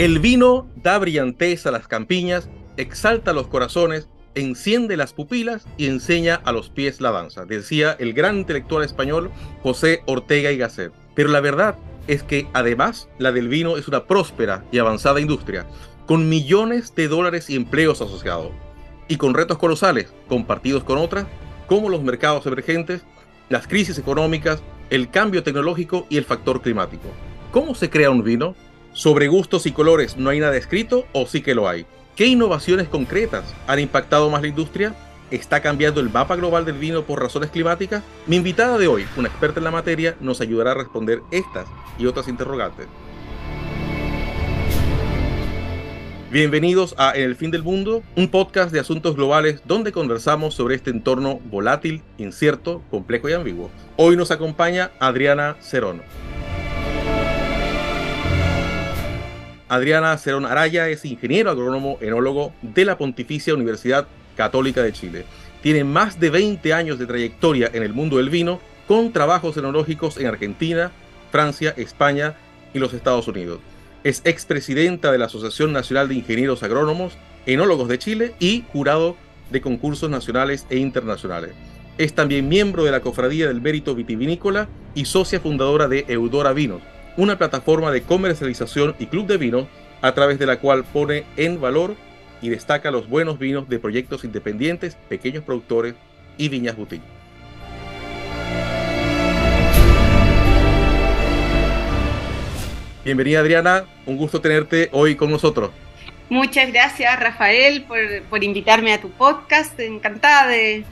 El vino da brillantez a las campiñas, exalta los corazones, enciende las pupilas y enseña a los pies la danza, decía el gran intelectual español José Ortega y Gasset. Pero la verdad es que además la del vino es una próspera y avanzada industria, con millones de dólares y empleos asociados, y con retos colosales compartidos con otras, como los mercados emergentes, las crisis económicas, el cambio tecnológico y el factor climático. ¿Cómo se crea un vino? Sobre gustos y colores no hay nada escrito o sí que lo hay. ¿Qué innovaciones concretas han impactado más la industria? ¿Está cambiando el mapa global del vino por razones climáticas? Mi invitada de hoy, una experta en la materia, nos ayudará a responder estas y otras interrogantes. Bienvenidos a En el fin del mundo, un podcast de asuntos globales donde conversamos sobre este entorno volátil, incierto, complejo y ambiguo. Hoy nos acompaña Adriana Cerón. Adriana Cerón Araya es ingeniero agrónomo enólogo de la Pontificia Universidad Católica de Chile. Tiene más de 20 años de trayectoria en el mundo del vino, con trabajos enológicos en Argentina, Francia, España y los Estados Unidos. Es expresidenta de la Asociación Nacional de Ingenieros Agrónomos, Enólogos de Chile y jurado de concursos nacionales e internacionales. Es también miembro de la Cofradía del Mérito Vitivinícola y socia fundadora de Eudora Vinos, una plataforma de comercialización y club de vino a través de la cual pone en valor y destaca los buenos vinos de proyectos independientes, pequeños productores y viñas boutique. Bienvenida Adriana, un gusto tenerte hoy con nosotros. Muchas gracias Rafael por, invitarme a tu podcast, encantada de,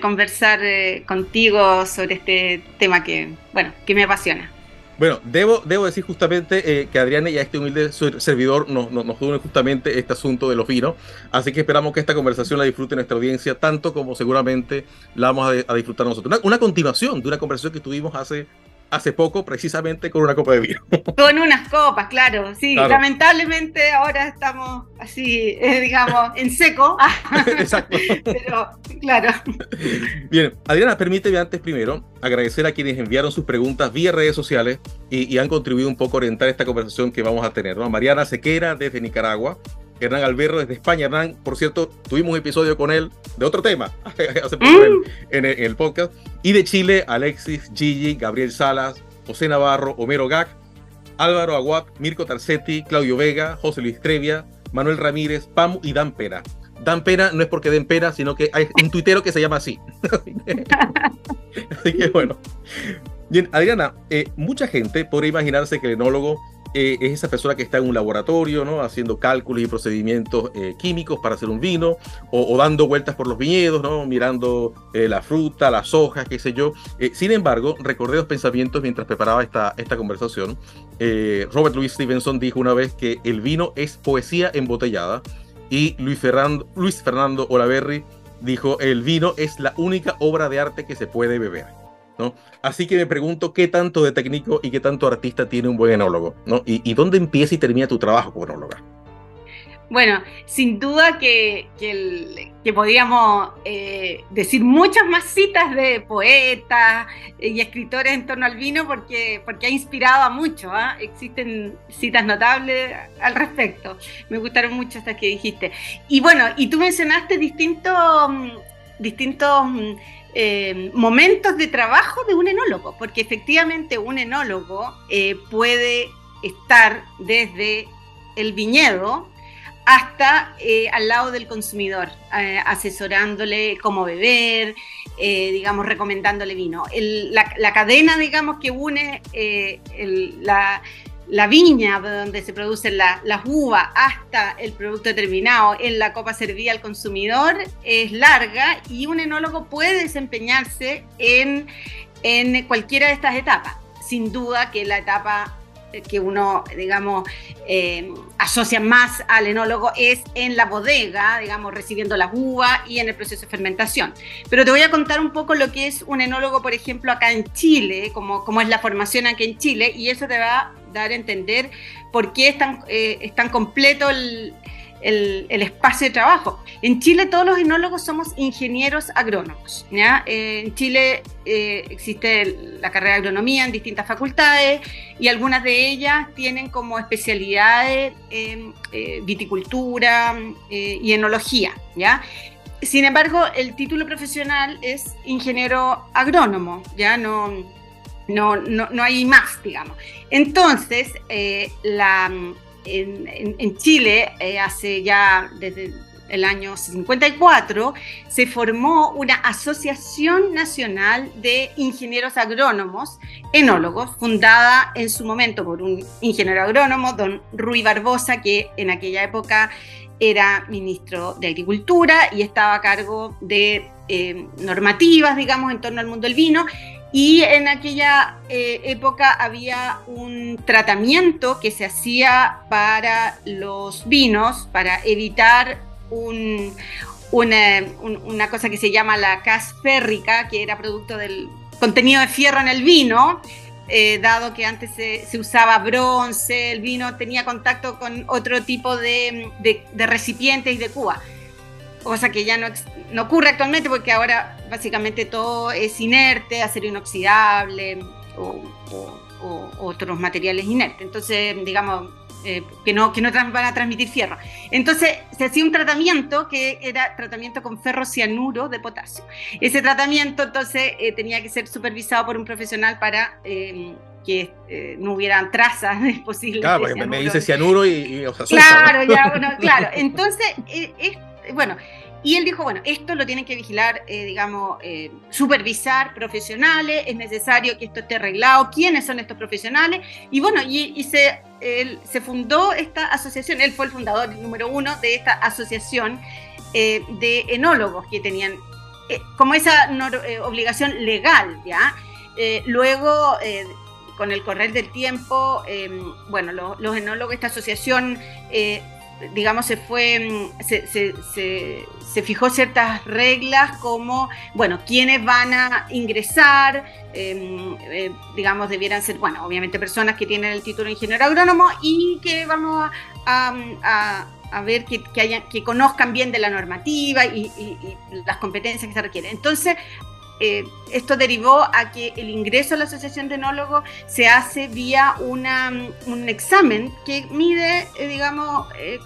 conversar eh, contigo sobre este tema que, bueno, que me apasiona. Bueno, debo, debo decir justamente eh, que Adriana y a este humilde servidor nos, nos, une justamente este asunto de los vinos, así que esperamos que esta conversación la disfrute nuestra audiencia tanto como seguramente la vamos a, disfrutar nosotros. Una, continuación de una conversación que tuvimos hace hace poco precisamente con una copa de vino. Con unas copas, claro, sí. Lamentablemente ahora estamos así, eh, digamos, en seco. Exacto. Pero, claro. Bien, Adriana, permíteme antes primero agradecer a quienes enviaron sus preguntas vía redes sociales y, han contribuido un poco a orientar esta conversación que vamos a tener. ¿no? Mariana Sequera desde Nicaragua, Hernán Alberro desde España. Hernán, por cierto, tuvimos un episodio con él de otro tema hace poco en, el, podcast. Y de Chile, Alexis, Gigi, Gabriel Salas, José Navarro, Homero Gac, Álvaro Aguat, Mirko Tarcetti, Claudio Vega, José Luis Trevia, Manuel Ramírez, Pamu y Dan Pera. Dan Pena no es porque den pena, sino que hay un tuitero que se llama así. así que bueno. Bien, Adriana, eh, mucha gente podría imaginarse que el enólogo eh, es esa persona que está en un laboratorio, ¿no? Haciendo cálculos y procedimientos eh, químicos para hacer un vino, o, dando vueltas por los viñedos, ¿no? Mirando eh, la fruta, las hojas, qué sé yo. sin embargo, recordé dos pensamientos mientras preparaba esta, esta conversación. Robert Louis Stevenson dijo una vez que el vino es poesía embotellada, y Luis Fernando, Luis Fernando Olaverri dijo, el vino es la única obra de arte que se puede beber. Así que me pregunto qué tanto de técnico y qué tanto artista tiene un buen enólogo, ¿no? Y, dónde empieza y termina tu trabajo como enóloga. Bueno, sin duda que, que, podríamos eh, decir muchas más citas de poetas y escritores en torno al vino porque, porque ha inspirado a muchos. ¿ah? Existen citas notables al respecto. Me gustaron mucho estas que dijiste. Y bueno, y tú mencionaste distintos, distintos eh, momentos de trabajo de un enólogo, porque efectivamente un enólogo eh, puede estar desde el viñedo hasta eh, al lado del consumidor, asesorándole cómo beber, digamos, recomendándole vino. la, cadena, digamos, que une la, la viña donde se producen las uvas hasta el producto terminado en la copa servida al consumidor es larga y un enólogo puede desempeñarse en, en cualquiera de estas etapas. Sin duda que la etapa que uno, digamos, eh, asocia más al enólogo es en la bodega, digamos, recibiendo las uvas y en el proceso de fermentación. Pero te voy a contar un poco lo que es un enólogo, por ejemplo, acá en Chile, como, como es la formación aquí en Chile, y eso te va a dar a entender por qué es tan, eh, completo el, espacio de trabajo. En Chile todos los enólogos somos ingenieros agrónomos. ¿ya? en Chile eh, existe la carrera de agronomía en distintas facultades y algunas de ellas tienen como especialidades eh, viticultura eh, y enología. ¿ya? Sin embargo, el título profesional es ingeniero agrónomo, ya no, no, no, hay más, digamos. Entonces, la en, Chile, eh, hace ya desde el año 54, se formó una Asociación Nacional de Ingenieros Agrónomos, enólogos, fundada en su momento por un ingeniero agrónomo, don Rui Barbosa, que en aquella época era ministro de Agricultura y estaba a cargo de eh, normativas, digamos, en torno al mundo del vino y en aquella eh, época había un tratamiento que se hacía para los vinos, para evitar una, cosa que se llama la cas férrica, que era producto del contenido de fierro en el vino, eh, dado que antes se, usaba bronce, el vino tenía contacto con otro tipo de, de recipientes y de cuba cosa que ya no, no ocurre actualmente porque ahora básicamente todo es inerte, acero inoxidable o, otros materiales inertes. Entonces, digamos, eh, que no, que no van a transmitir fierro. Entonces se hacía un tratamiento que era tratamiento con ferrocianuro de potasio. Ese tratamiento entonces eh, tenía que ser supervisado por un profesional para eh, que no hubieran trazas posibles. Claro, porque me dice cianuro y, y Claro, ya, bueno, claro. Entonces, es, bueno, y él dijo, bueno, esto lo tienen que vigilar, eh, digamos, eh, supervisar profesionales, es necesario que esto esté arreglado, quiénes son estos profesionales. Y bueno, y, se, se fundó esta asociación, él fue el fundador número uno de esta asociación eh, de enólogos que tenían como esa obligación legal, ¿ya? luego con el correr del tiempo, bueno, los enólogos, esta asociación digamos, se fue, mm, se, fijó ciertas reglas como, bueno, quiénes van a ingresar, em, eh, digamos, debieran ser, bueno, obviamente personas que tienen el título de ingeniero agrónomo y que vamos a, ver que, que, que conozcan bien de la normativa y, y, las competencias que se requieren. Entonces, eh, esto derivó a que el ingreso a la Asociación de Enólogos se hace vía una, un examen que mide, eh, digamos, eh,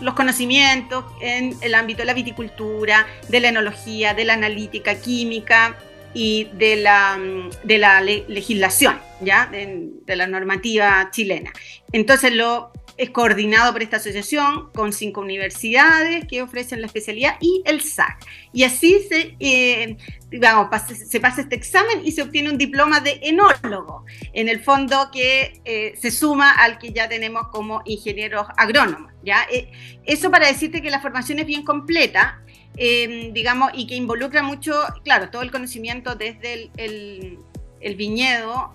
los conocimientos en el ámbito de la viticultura, de la enología, de la analítica química y de la, la legislación, ¿ya? De la normativa chilena. Entonces lo es coordinado por esta asociación con cinco universidades que ofrecen la especialidad y el SAC. Y así se, eh, digamos, se pasa este examen y se obtiene un diploma de enólogo, en el fondo que eh, se suma al que ya tenemos como ingenieros agrónomos. ¿ya? Eh, eso para decirte que la formación es bien completa, digamos, y que involucra mucho, claro, todo el conocimiento desde el, el viñedo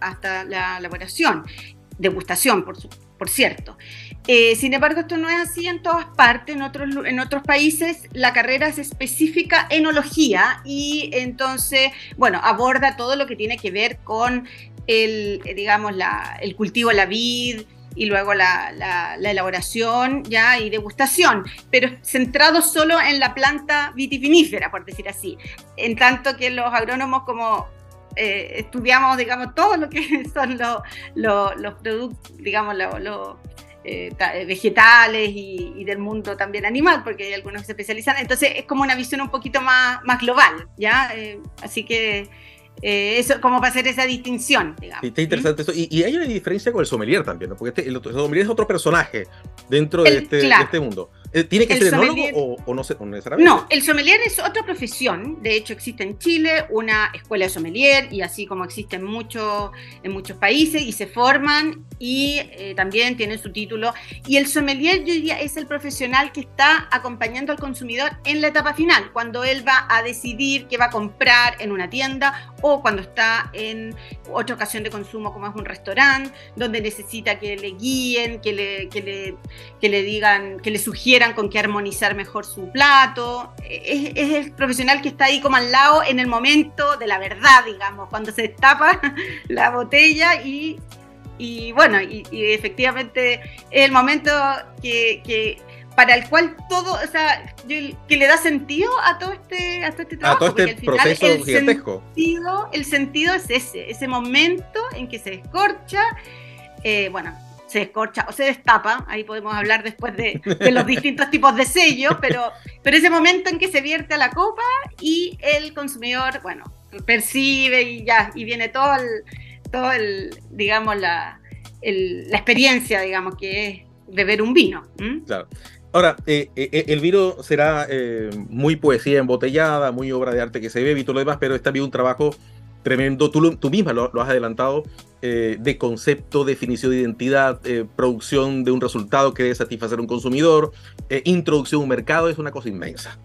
hasta la elaboración, degustación, por supuesto por cierto. Eh, sin embargo, esto no es así en todas partes. En otros, países la carrera es específica enología y entonces, bueno, aborda todo lo que tiene que ver con el, digamos, el cultivo la vid, y luego la, la, elaboración ya y degustación, pero centrado solo en la planta vitivinífera, por decir así. En tanto que los agrónomos como eh, estudiamos, digamos, todo lo que son los productos, digamos, los eh, vegetales y, del mundo también animal, porque hay algunos que se especializan. Entonces es como una visión un poquito más, más global, ¿ya? Eh, así que eso, como para hacer esa distinción, digamos. está interesante eso. Y, hay una diferencia con el sommelier también, ¿no? Porque este, el, sommelier es otro personaje dentro de, este, de este mundo. Eh, ¿Tiene que ser enólogo o, no, necesariamente? No, el sommelier es otra profesión. De hecho, existe en Chile una escuela de sommelier y así como existe en, mucho, en muchos países y se forman y eh, también tienen su título. Y el sommelier, yo diría, es el profesional que está acompañando al consumidor en la etapa final, cuando él va a decidir qué va a comprar en una tienda o cuando está en otra ocasión de consumo como es un restaurante, donde necesita que le guíen, que le, que le, que le digan, que le sugieran con qué armonizar mejor su plato. Es, el profesional que está ahí como al lado en el momento de la verdad, digamos, cuando se destapa la botella y, y bueno, y, efectivamente es el momento que, para el cual todo, o sea, que le da sentido a todo este, a todo este trabajo. A todo este proceso el gigantesco. Sentido, el sentido es ese, ese momento en que se descorcha, eh, bueno, se descorcha o se destapa, ahí podemos hablar después de, los distintos tipos de sellos, pero, pero ese momento en que se vierte a la copa y el consumidor, bueno, percibe y ya, y viene todo el, todo el digamos, la, la experiencia, digamos, que es beber un vino. Claro. Ahora, eh, eh, eh, el vino será muy poesía embotellada, muy obra de arte que se ve y todo lo demás, pero está bien un trabajo tremendo. Tú, tú misma lo, has adelantado de concepto, definición de identidad, producción de un resultado que debe satisfacer a un consumidor, introducción a un mercado, es una cosa inmensa.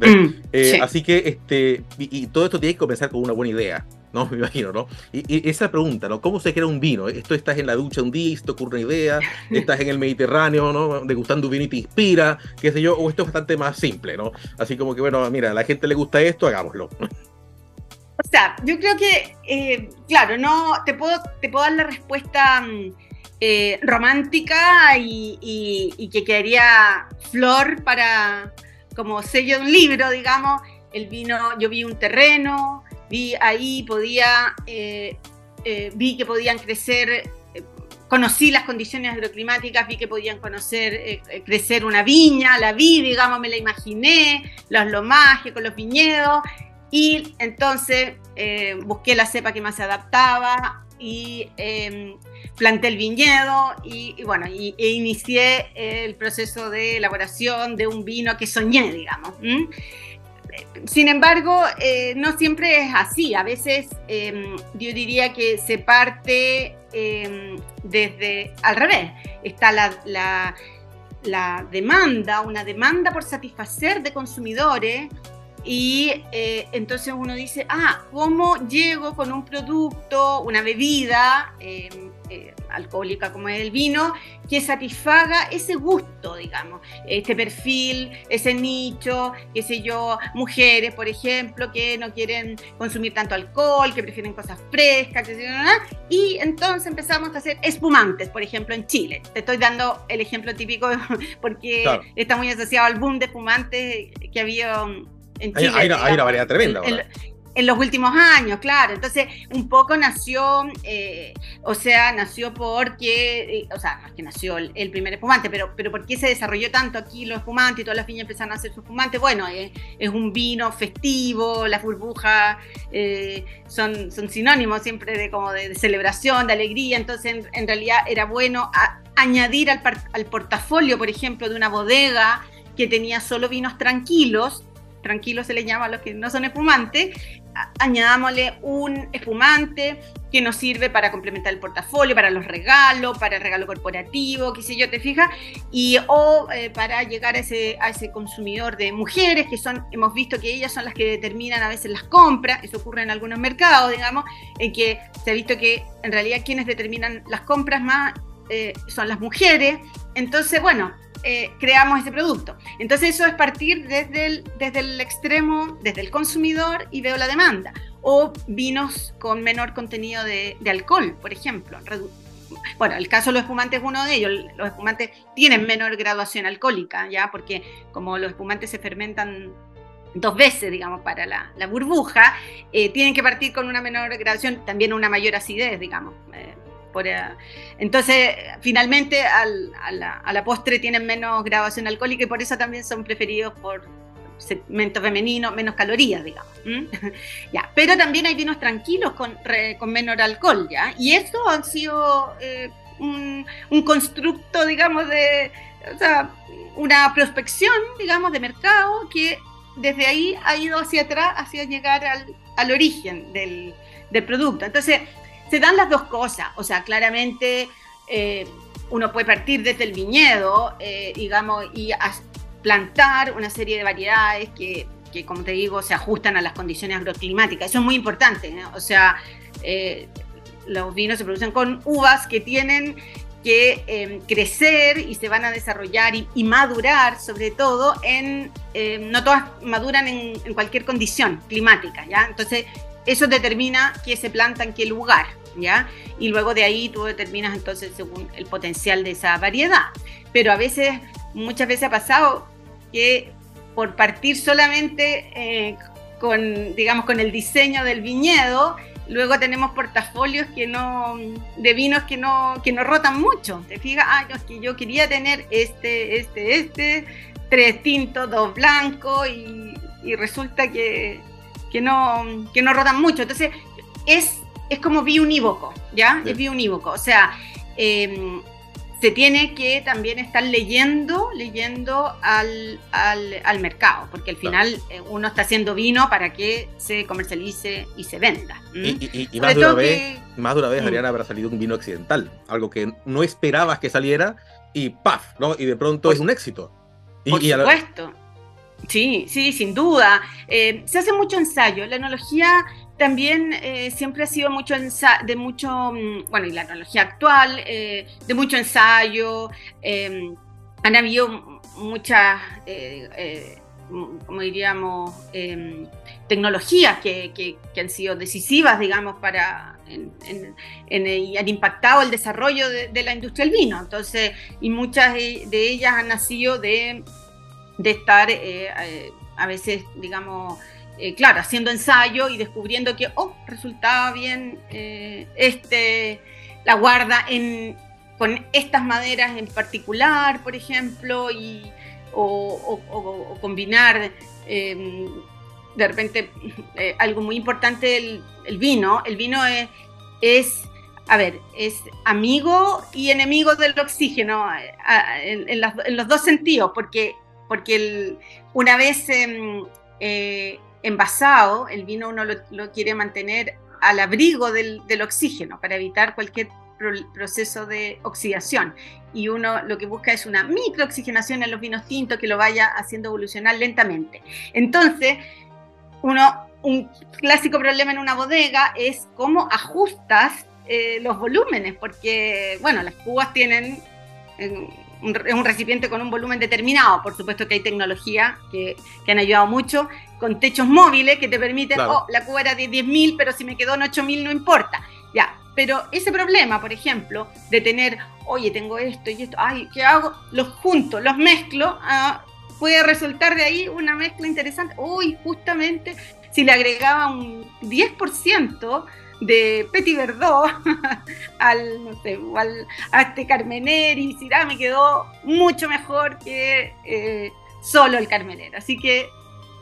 Mm, así que este, y, todo esto tiene que comenzar con una buena idea. ¿no? Me imagino, ¿no? Y, esa pregunta, ¿no? ¿Cómo se crea un vino? Esto estás en la ducha un día y te ocurre una idea, estás en el Mediterráneo, ¿no? Degustando un vino y te inspira, qué sé yo, o esto es bastante más simple, ¿no? Así como que, bueno, mira, a la gente le gusta esto, hagámoslo. O sea, yo creo que, eh, claro, no, te puedo, te puedo dar la respuesta mm, eh, romántica y, que quedaría flor para, como sello de un libro, digamos, el vino, yo vi un terreno, vi ahí, podía, eh, eh, vi que podían crecer, eh, conocí las condiciones agroclimáticas, vi que podían conocer, crecer una viña, la vi, digamos, me la imaginé, los lomajes con los viñedos, y entonces busqué la cepa que más se adaptaba y em, planté el viñedo y, bueno, e inicié el proceso de elaboración de un vino que soñé, digamos sin embargo, eh, no siempre es así. A veces em, yo diría que se parte em, desde al revés. Está la, demanda, una demanda por satisfacer de consumidores. Y eh, entonces uno dice, ah, ¿cómo llego con un producto, una bebida? Em, eh, alcohólica como es el vino, que satisfaga ese gusto, digamos, este perfil, ese nicho, qué sé yo, mujeres, por ejemplo, que no quieren consumir tanto alcohol, que prefieren cosas frescas, y entonces empezamos a hacer espumantes, por ejemplo, en Chile. Te estoy dando el ejemplo típico porque está muy asociado al boom de espumantes que había en Chile. Hay, una, variedad tremenda en los últimos años, claro. Entonces, un poco nació, eh, o sea, nació porque, eh, o sea, no es que nació el, primer espumante, pero, pero ¿por qué se desarrolló tanto aquí los espumantes y todas las viñas empezaron a hacer su espumante? Bueno, eh, es un vino festivo, las burbujas son, son sinónimos siempre de como de, celebración, de alegría, entonces en, realidad era bueno añadir al, al portafolio, por ejemplo, de una bodega que tenía solo vinos tranquilos, tranquilo se le llama a los que no son espumantes, añadámosle un espumante que nos sirve para complementar el portafolio, para los regalos, para el regalo corporativo, qué sé yo, te fijas, y o eh, para llegar a ese, a ese consumidor de mujeres, que son, hemos visto que ellas son las que determinan a veces las compras, eso ocurre en algunos mercados, digamos, en que se ha visto que en realidad quienes determinan las compras más eh, son las mujeres, entonces, bueno, eh, creamos ese producto. Entonces eso es partir desde el, desde el extremo, desde el consumidor y veo la demanda. O vinos con menor contenido de, alcohol, por ejemplo. Bueno, el caso de los espumantes es uno de ellos. Los espumantes tienen menor graduación alcohólica, ¿ya? Porque como los espumantes se fermentan dos veces, digamos, para la, burbuja, eh, tienen que partir con una menor graduación, también una mayor acidez, digamos. Eh, eh, entonces, finalmente, a, la, postre tienen menos graduación alcohólica y por eso también son preferidos por segmento femenino, menos calorías, digamos. ya, pero también hay vinos tranquilos con, con menor alcohol, ¿ya? Y eso ha sido eh, un, constructo, digamos, de, o sea, una prospección, digamos, de mercado que desde ahí ha ido hacia atrás, hacia llegar al, al origen del, del producto. Entonces, se dan las dos cosas, o sea, claramente eh, uno puede partir desde el viñedo, eh, digamos, y plantar una serie de variedades que, como te digo, se ajustan a las condiciones agroclimáticas. Eso es muy importante, o sea, eh, los vinos se producen con uvas que tienen que em, crecer y se van a desarrollar y, madurar, sobre todo, en, em, no todas maduran en, en, cualquier condición climática, ¿ya? Entonces, eso determina qué se planta en qué lugar. ¿Ya? Y luego de ahí tú determinas entonces según el potencial de esa variedad. Pero a veces muchas veces ha pasado que por partir solamente eh, con, digamos, con el diseño del viñedo, luego tenemos portafolios que no, de vinos que no, que no rotan mucho. Te fijas, ah, que yo quería tener este, este, este, tres tintos, dos blancos, y, resulta que, que, no, que no rotan mucho. Entonces, es, es como biunívoco, ¿ya? Es biunívoco. O sea, eh, se tiene que también estar leyendo, leyendo al, al, mercado, porque al final eh, uno está haciendo vino para que se comercialice y se venda. Y, más, de una vez, más de una vez, Ariana, habrá salido un vino accidental, algo que no esperabas que saliera y ¡paf! ¿no? Y de pronto es un éxito. Por supuesto. Sí, sí, sin duda. Eh, se hace mucho ensayo. La enología también eh, siempre ha sido mucho de mucho, mm, bueno, y la tecnología actual, eh, de mucho ensayo. Em, han habido muchas, eh, como diríamos, em, tecnologías que, han sido decisivas, digamos, para y han impactado el desarrollo de, la industria del vino. Entonces, y muchas de, ellas han nacido de, de estar a veces, digamos, eh, claro, haciendo ensayo y descubriendo que, oh, resultaba bien eh, este, la guarda con estas maderas en particular, por ejemplo, y, o, combinar em, de repente eh, algo muy importante, el, vino. El vino es, es, a ver, es amigo y enemigo del oxígeno en, los dos sentidos, porque, porque una vez... Em, envasado, el vino uno lo, quiere mantener al abrigo del, oxígeno para evitar cualquier proceso de oxidación. Y uno lo que busca es una microoxigenación en los vinos tintos que lo vaya haciendo evolucionar lentamente. Entonces, uno, un clásico problema en una bodega es cómo ajustas eh, los volúmenes, porque, bueno, las cubas tienen un, recipiente con un volumen determinado. Por supuesto que hay tecnología que, que han ayudado mucho, con techos móviles que te permiten, oh, la cuba era de 10.000, pero si me quedó en 8.000 no importa. Ya, pero ese problema, por ejemplo, de tener, oye, tengo esto y esto, ay, ¿qué hago? Los junto, los mezclo, ah, puede resultar de ahí una mezcla interesante. Uy, justamente si le agregaba un 10% de Petit Verdot al, no sé, al, a este Carmener y decir, ah, me quedó mucho mejor que eh, solo el Carmener. Así que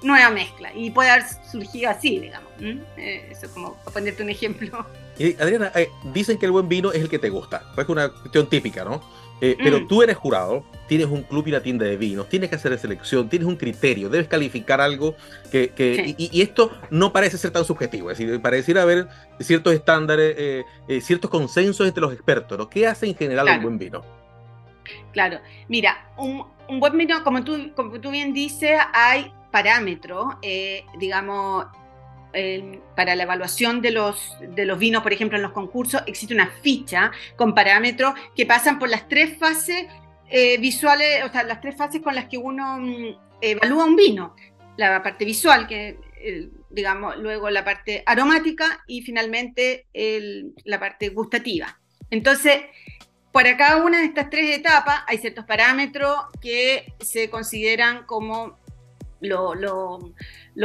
nueva mezcla y puede haber surgido así, digamos. Eh, eso como para ponerte un ejemplo. Y Adriana, eh, dicen que el buen vino es el que te gusta, es una cuestión típica, ¿no? Pero mm. tú eres jurado, tienes un club y una tienda de vinos, tienes que hacer selección, tienes un criterio, debes calificar algo que... que y, esto no parece ser tan subjetivo, es decir, pareciera haber ciertos estándares, ciertos consensos entre los expertos, ¿no? ¿Qué hace en general un buen vino? Claro, mira, un, un buen vino, como tú, como tú bien dices, hay parámetro, eh, digamos, para la evaluación de los, de los vinos, por ejemplo, en los concursos, existe una ficha con parámetros que pasan por las tres fases eh, visuales, o sea, las tres fases con las que uno mm, evalúa un vino. La parte visual, que digamos, luego la parte aromática y finalmente la parte gustativa. Entonces, para cada una de estas tres etapas hay ciertos parámetros que se consideran como lo,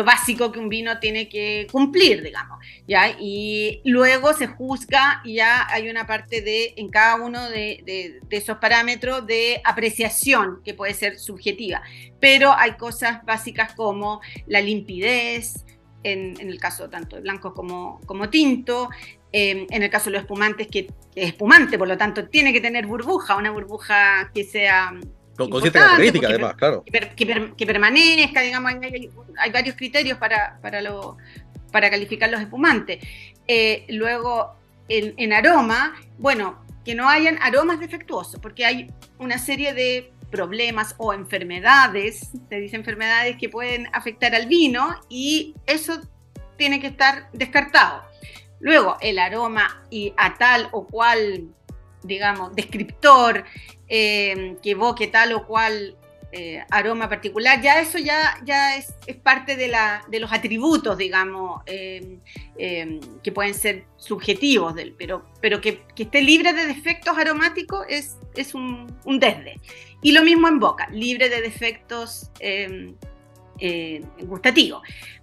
básico que un vino tiene que cumplir, digamos, ¿ya? Y luego se juzga y ya hay una parte de, en cada uno de, esos parámetros de apreciación que puede ser subjetiva, pero hay cosas básicas como la limpidez, en, el caso tanto de blanco como, como tinto, em, en el caso de los espumantes, que es espumante, por lo tanto tiene que tener burbuja, una burbuja que sea con, características, además, claro. Que, permanezca, digamos, hay, varios criterios para, para, lo, para calificar los espumantes. Eh, luego, en, aroma, bueno, que no hayan aromas defectuosos, porque hay una serie de problemas o enfermedades, se dice enfermedades que pueden afectar al vino y eso tiene que estar descartado. Luego, el aroma y a tal o cual, digamos, descriptor, eh, que evoque tal o cual eh, aroma particular, ya eso ya, ya es, parte de, la, de, los atributos, digamos, eh, que pueden ser subjetivos, del, pero, pero que, esté libre de defectos aromáticos es, es un, un desde. Y lo mismo en boca, libre de defectos em, eh, gustativos.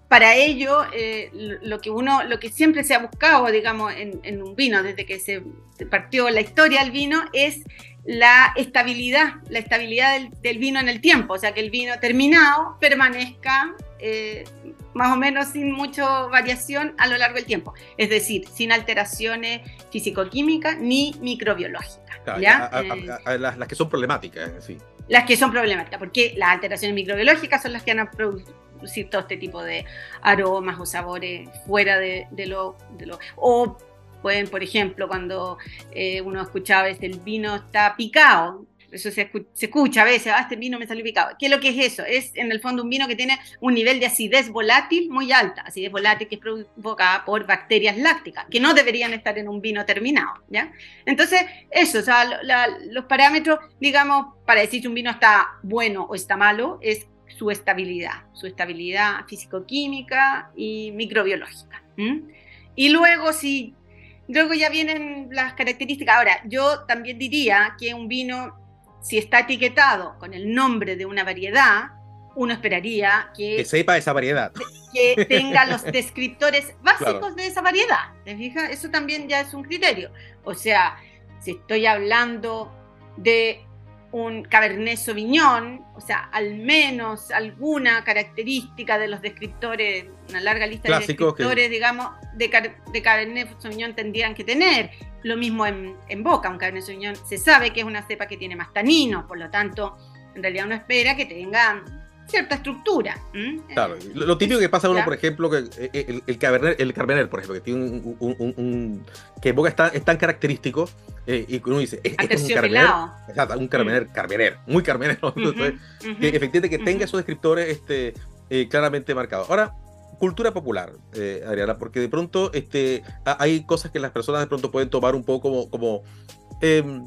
Para ello, eh, lo que uno, lo que siempre se ha buscado, digamos, en, un vino, desde que se, partió la historia del vino, es la estabilidad, la estabilidad del, vino en el tiempo, o sea, que el vino terminado permanezca eh, más o menos sin mucha variación a lo largo del tiempo, es decir, sin alteraciones físico-químicas ni microbiológicas. Eh, las, que son problemáticas, sí. Las que son problemáticas, porque las alteraciones microbiológicas son las que han producido todo este tipo de aromas o sabores fuera de, lo, de lo... O pueden, por ejemplo, cuando eh, uno escuchaba veces el vino está picado, eso se, escucha a veces, ah, este vino me salió picado. ¿Qué es lo que es eso? Es en el fondo un vino que tiene un nivel de acidez volátil muy alta, acidez volátil que es provocada por bacterias lácticas, que no deberían estar en un vino terminado, ¿ya? Entonces, eso, o sea, los parámetros, digamos, para decir si un vino está bueno o está malo, es su estabilidad, su estabilidad físico-química y microbiológica. Y luego, si luego ya vienen las características. Ahora, yo también diría que un vino, si está etiquetado con el nombre de una variedad, uno esperaría que, que sepa esa variedad. Que tenga los descriptores básicos de esa variedad. ¿Te fijas? Eso también ya es un criterio. O sea, si estoy hablando de un Cabernet Sauvignon, o sea, al menos alguna característica de los descriptores, una larga lista de descriptores, digamos, de, de, Cabernet Sauvignon tendrían que tener. Lo mismo en, en, Boca, un Cabernet Sauvignon se sabe que es una cepa que tiene más taninos, por lo tanto, en realidad uno espera que tenga cierta estructura. Claro, lo, típico que pasa uno, por ejemplo, que eh, eh, el, el, Cabernet, el Cabernet, por ejemplo, que tiene un, un, un, que en boca está, es tan característico eh, y uno dice, es, es un Cabernet, exacto, un Cabernet, mm. muy Cabernet, que efectivamente que tenga esos descriptores este, claramente marcados. Ahora, cultura popular, Adriana, porque de pronto este, hay cosas que las personas de pronto pueden tomar un poco como, como em,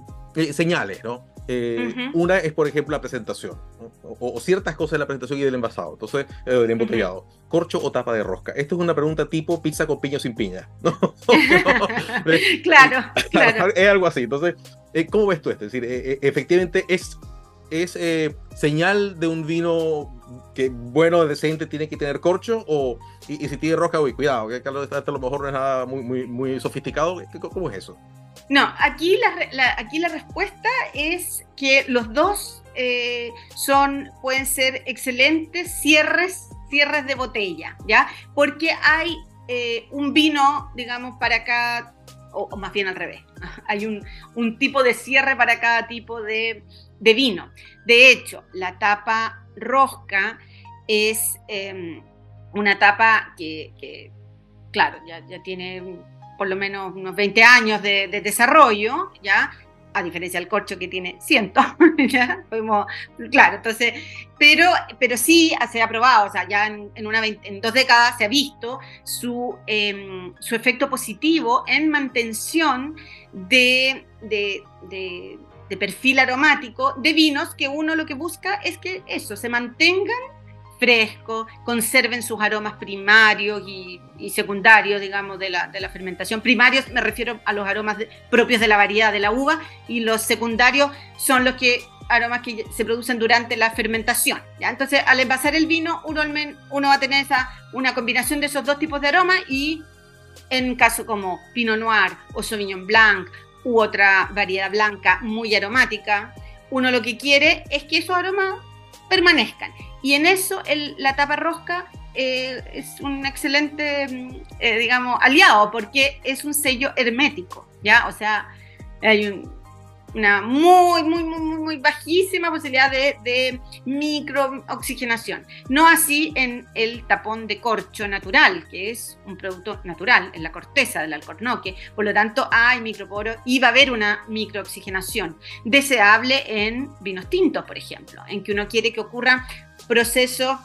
señales, ¿no? Eh, una es, por ejemplo, la presentación, o, ciertas cosas de la presentación y del envasado, entonces, eh, del embotellado. ¿Corcho o tapa de rosca? Esto es una pregunta tipo pizza con piña o sin piña. claro, claro. Es algo así. Entonces, eh, ¿cómo ves tú esto? Es decir, efectivamente, es, es señal de un vino que bueno, decente, tiene que tener corcho, o, y, si tiene rosca, uy, cuidado, que a lo mejor no es nada muy, muy, muy sofisticado. ¿Cómo es eso? No, aquí la, aquí la respuesta es que los dos eh, son, pueden ser excelentes cierres, cierres de botella, ¿ya? Porque hay eh, un vino, digamos, para cada, o, más bien al revés, hay un, tipo de cierre para cada tipo de, vino. De hecho, la tapa rosca es em, una tapa que, claro, ya tiene por lo menos unos 20 años de, desarrollo, ¿ya? a diferencia del corcho que tiene cientos, claro, entonces, pero, pero sí se ha probado, o sea, ya en, una, en dos décadas se ha visto su, em, su efecto positivo en mantención de, de, de perfil aromático de vinos que uno lo que busca es que eso, se mantengan fresco, conserven sus aromas primarios y, secundarios, digamos, de la, de la, fermentación. Primarios me refiero a los aromas propios de la variedad de la uva y los secundarios son los que aromas que se producen durante la fermentación. ¿ya? Entonces, al envasar el vino, uno, uno va a tener esa, una combinación de esos dos tipos de aromas y en caso como Pinot Noir o Sauvignon Blanc u otra variedad blanca muy aromática, uno lo que quiere es que esos aromas permanezcan. Y en eso la tapa rosca eh, es un excelente, mm, eh, digamos, aliado porque es un sello hermético, ¿ya? O sea, hay una muy, muy, muy, muy bajísima posibilidad de, de microoxigenación. No así en el tapón de corcho natural, que es un producto natural, en la corteza del alcornoque. Por lo tanto, hay microporo y va a haber una microoxigenación deseable en vinos tintos, por ejemplo, en que uno quiere que ocurra proceso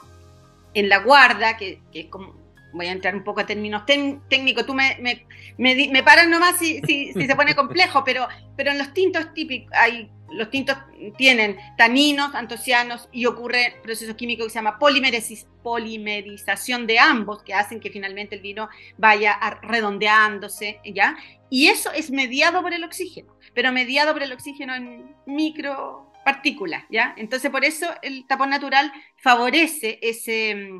en la guarda, que, es como, voy a entrar un poco a términos técnicos, tú me, me, me, paras nomás si, si, si, se pone complejo, pero, pero en los tintos típicos, hay, los tintos tienen taninos, antocianos y ocurre proceso químico que se llama polimerización de ambos, que hacen que finalmente el vino vaya redondeándose, ¿ya? Y eso es mediado por el oxígeno, pero mediado por el oxígeno en micro partículas, ¿ya? Entonces, por eso el tapón natural favorece ese,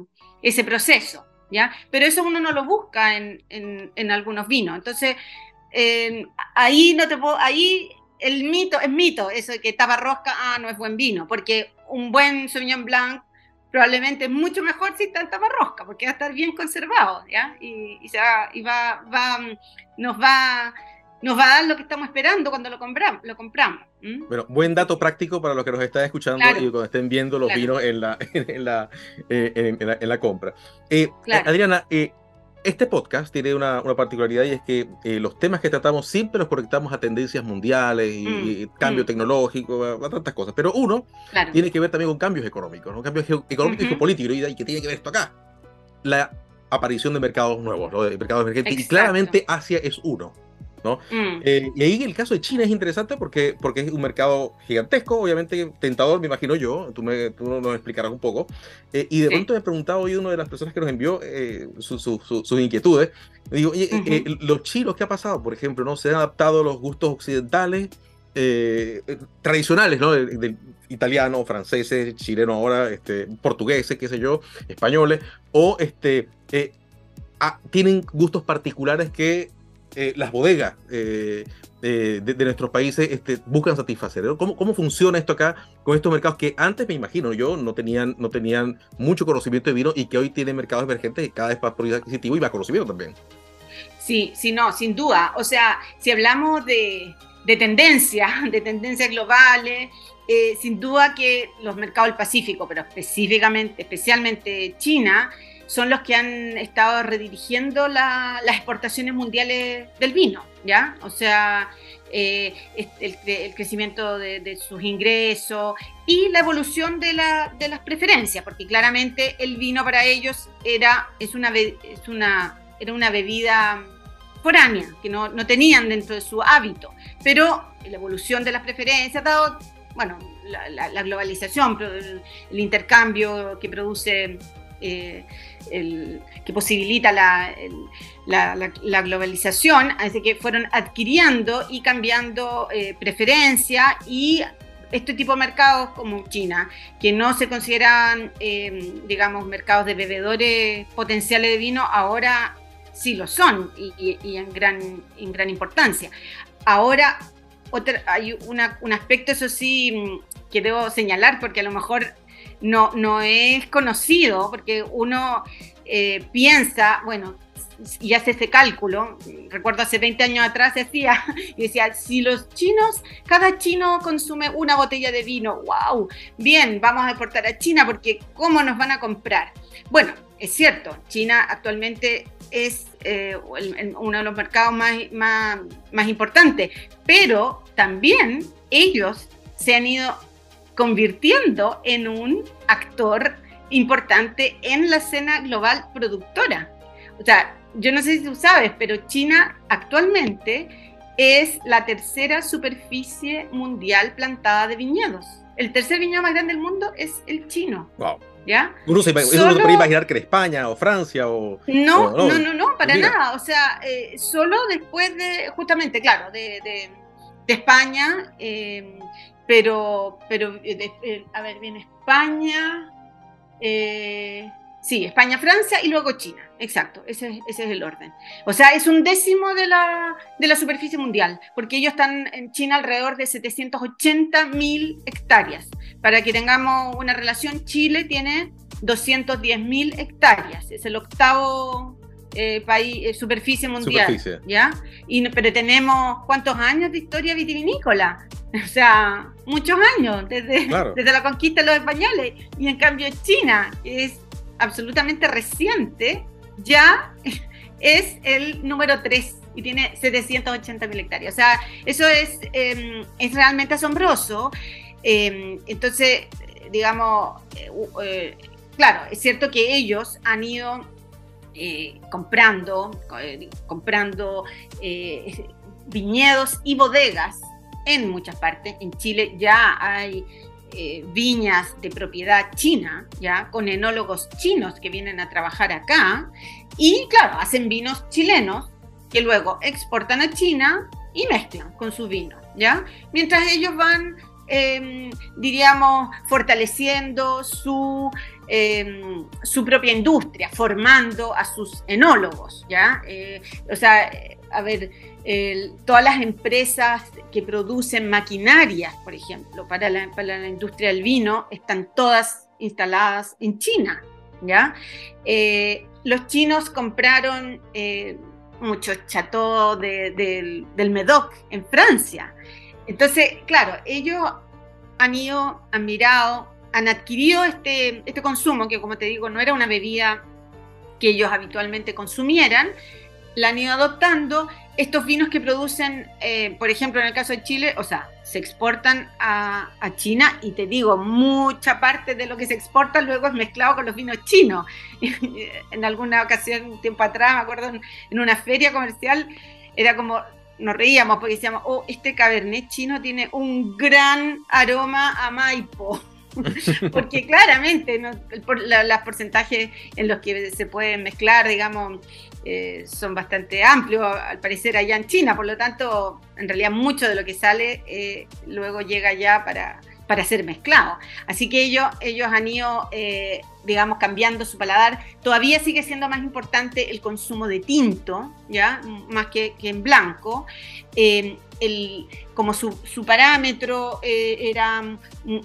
ese proceso, ¿ya? Pero eso uno no lo busca en, en, algunos vinos. Entonces, ahí no te puedo, ahí el mito, es mito, eso de que tapa rosca, ah, no es buen vino, porque un buen Sauvignon Blanc probablemente es mucho mejor si está en tapa rosca, porque va a estar bien conservado, ¿ya? Y, y, se va, y va, va, nos va nos va a dar lo que estamos esperando cuando lo compramos. Lo compramos Bueno, buen dato práctico para los que nos están escuchando y cuando estén viendo los vinos en la, en la, eh, en, la, compra. Eh, Adriana, eh, este podcast tiene una, una, particularidad y es que los temas que tratamos siempre los conectamos a tendencias mundiales y, mm, cambio mm. tecnológico, a, tantas cosas. Pero uno tiene que ver también con cambios económicos, ¿no? cambios económicos y geopolíticos. Y que tiene que ver esto acá. La aparición de mercados nuevos, de mercados emergentes. Y claramente Asia es uno. ¿No? Mm. Eh, y ahí el caso de China es interesante porque, porque es un mercado gigantesco, obviamente tentador, me imagino yo, tú, me, tú nos explicarás un poco. Eh, y de pronto me he preguntado hoy una de las personas que nos envió eh, sus inquietudes. digo, los chinos, ¿qué ha pasado? Por ejemplo, ¿no? ¿Se han adaptado a los gustos occidentales? tradicionales, ¿no? De, italiano, franceses, chileno ahora, este, portugueses, qué sé yo, españoles, o este, ah, tienen gustos particulares que eh, las bodegas eh, de, nuestros países este, buscan satisfacer. ¿Cómo, ¿Cómo, funciona esto acá con estos mercados que antes, me imagino yo, no tenían, no tenían mucho conocimiento de vino y que hoy tienen mercados emergentes y cada vez más poder adquisitivo y más conocimiento también? Sí, sí, no, sin duda. O sea, si hablamos de, de tendencias, de tendencias globales, eh, sin duda que los mercados del Pacífico, pero específicamente, especialmente China, son los que han estado redirigiendo las exportaciones mundiales del vino, ¿ya? O sea, eh, el, crecimiento de, sus ingresos y la evolución de, las preferencias, porque claramente el vino para ellos era, es una, es una, era una bebida foránea, que no, no tenían dentro de su hábito, pero la evolución de las preferencias, dado, bueno, la, globalización, el intercambio que produce eh, que posibilita la, la, globalización, así que fueron adquiriendo y cambiando eh, preferencia y este tipo de mercados como China, que no se consideran, eh, digamos, mercados de bebedores potenciales de vino, ahora sí lo son y, en, gran, en gran importancia. Ahora, hay un aspecto, eso sí, que debo señalar, porque a lo mejor no, no es conocido, porque uno eh, piensa, bueno, y hace ese cálculo, recuerdo hace 20 años atrás decía, y decía, si los chinos, cada chino consume una botella de vino, wow, bien, vamos a exportar a China porque ¿cómo nos van a comprar? Bueno, es cierto, China actualmente es eh, uno de los mercados más, más, más importantes, pero también ellos se han ido convirtiendo en un actor importante en la escena global productora. O sea, yo no sé si tú sabes, pero China actualmente es la tercera superficie mundial plantada de viñedos. El tercer viñedo más grande del mundo es el chino. Wow. ¿Ya? Uno se, puede imaginar que era España o Francia o... No, no, no, no, para nada. O sea, eh, solo después de, justamente, claro, de, de, España, eh, pero, pero eh, eh, a ver, viene España, eh, sí, España, Francia y luego China, exacto, ese, ese, es el orden. O sea, es un décimo de la, de la superficie mundial, porque ellos están en China alrededor de 780 mil hectáreas. Para que tengamos una relación, Chile tiene 210 mil hectáreas, es el octavo país, superficie mundial. ¿ya? Y, pero tenemos cuántos años de historia vitivinícola. O sea, muchos años, desde, desde la conquista de los españoles. Y en cambio China, que es absolutamente reciente, ya es el número 3 y tiene 780 mil hectáreas. O sea, eso es, em, es realmente asombroso. Em, entonces, digamos, eh, eh, claro, es cierto que ellos han ido eh, comprando, comprando viñedos y bodegas en muchas partes. En Chile ya hay eh, viñas de propiedad china, ya con enólogos chinos que vienen a trabajar acá y claro, hacen vinos chilenos que luego exportan a China y mezclan con su vino, ¿ya? Mientras ellos van em, diríamos, fortaleciendo su, em, su propia industria, formando a sus enólogos, ¿ya? Eh, o sea, a ver, todas las empresas que producen maquinarias, por ejemplo, para la, industria del vino, están todas instaladas en China, ¿ya? Eh, los chinos compraron eh, muchos chateaux del Medoc en Francia. Entonces, claro, ellos han ido, han mirado, han adquirido este, este consumo, que como te digo, no era una bebida que ellos habitualmente consumieran, la han ido adoptando estos vinos que producen, eh, por ejemplo, en el caso de Chile, o sea, se exportan a, China y te digo, mucha parte de lo que se exporta luego es mezclado con los vinos chinos. en alguna ocasión, tiempo atrás, me acuerdo, en, una feria comercial, era como, nos reíamos porque decíamos, oh, este cabernet chino tiene un gran aroma a Maipo. porque claramente los porcentajes en los que se pueden mezclar, digamos, eh, son bastante amplios, al parecer allá en China, por lo tanto, en realidad mucho de lo que sale eh, luego llega ya para, para ser mezclado. Así que ellos, ellos han ido, eh, digamos, cambiando su paladar. Todavía sigue siendo más importante el consumo de tinto, ¿ya? Más que, en blanco. El, como su, su parámetro era mm,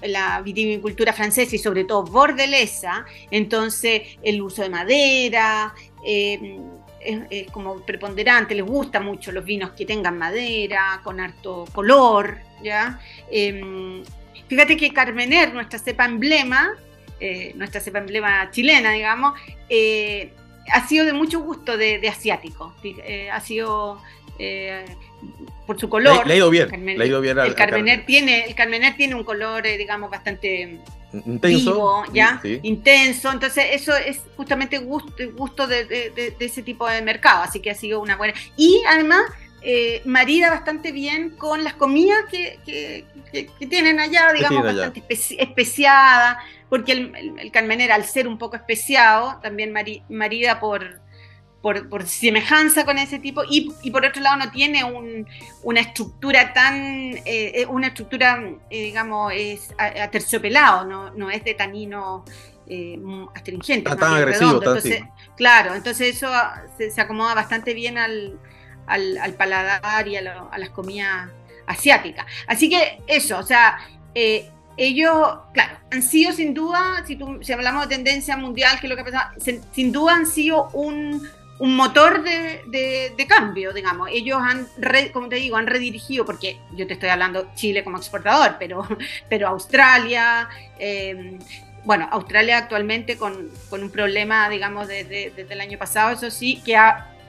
la vitivinicultura francesa y sobre todo bordelesa, entonces el uso de madera, es, como preponderante, les gusta mucho los vinos que tengan madera, con harto color, ¿ya? Em, fíjate que Carmener, nuestra cepa emblema, eh, nuestra cepa emblema chilena, digamos, eh, ha sido de mucho gusto de, asiático, eh, ha sido por su color. Le, ha ido bien, le ha ido bien el, Carmener tiene, el Carmener tiene un color, digamos, bastante intenso, ¿ya? Intenso. Entonces, eso es justamente gusto, gusto de, ese tipo de mercado. Así que ha sido una buena. Y además, eh, marida bastante bien con las comidas que, tienen allá, digamos, bastante especiada. Porque el, el, Carmenera, al ser un poco especiado, también marida por por, semejanza con ese tipo y, por otro lado no tiene una estructura tan, eh, eh, una estructura, eh, digamos, es aterciopelado, no, no es de tanino astringente. tan agresivo, Claro, entonces eso se, acomoda bastante bien al, al, paladar y a, las comidas asiáticas. Así que eso, o sea, ellos, claro, han sido sin duda, si, hablamos de tendencia mundial, que es lo que ha pasado, sin duda han sido un, motor de, cambio, digamos. Ellos han, como te digo, han redirigido, porque yo te estoy hablando Chile como exportador, pero, pero Australia, em, bueno, Australia actualmente con, un problema, digamos, desde, el año pasado, eso sí, que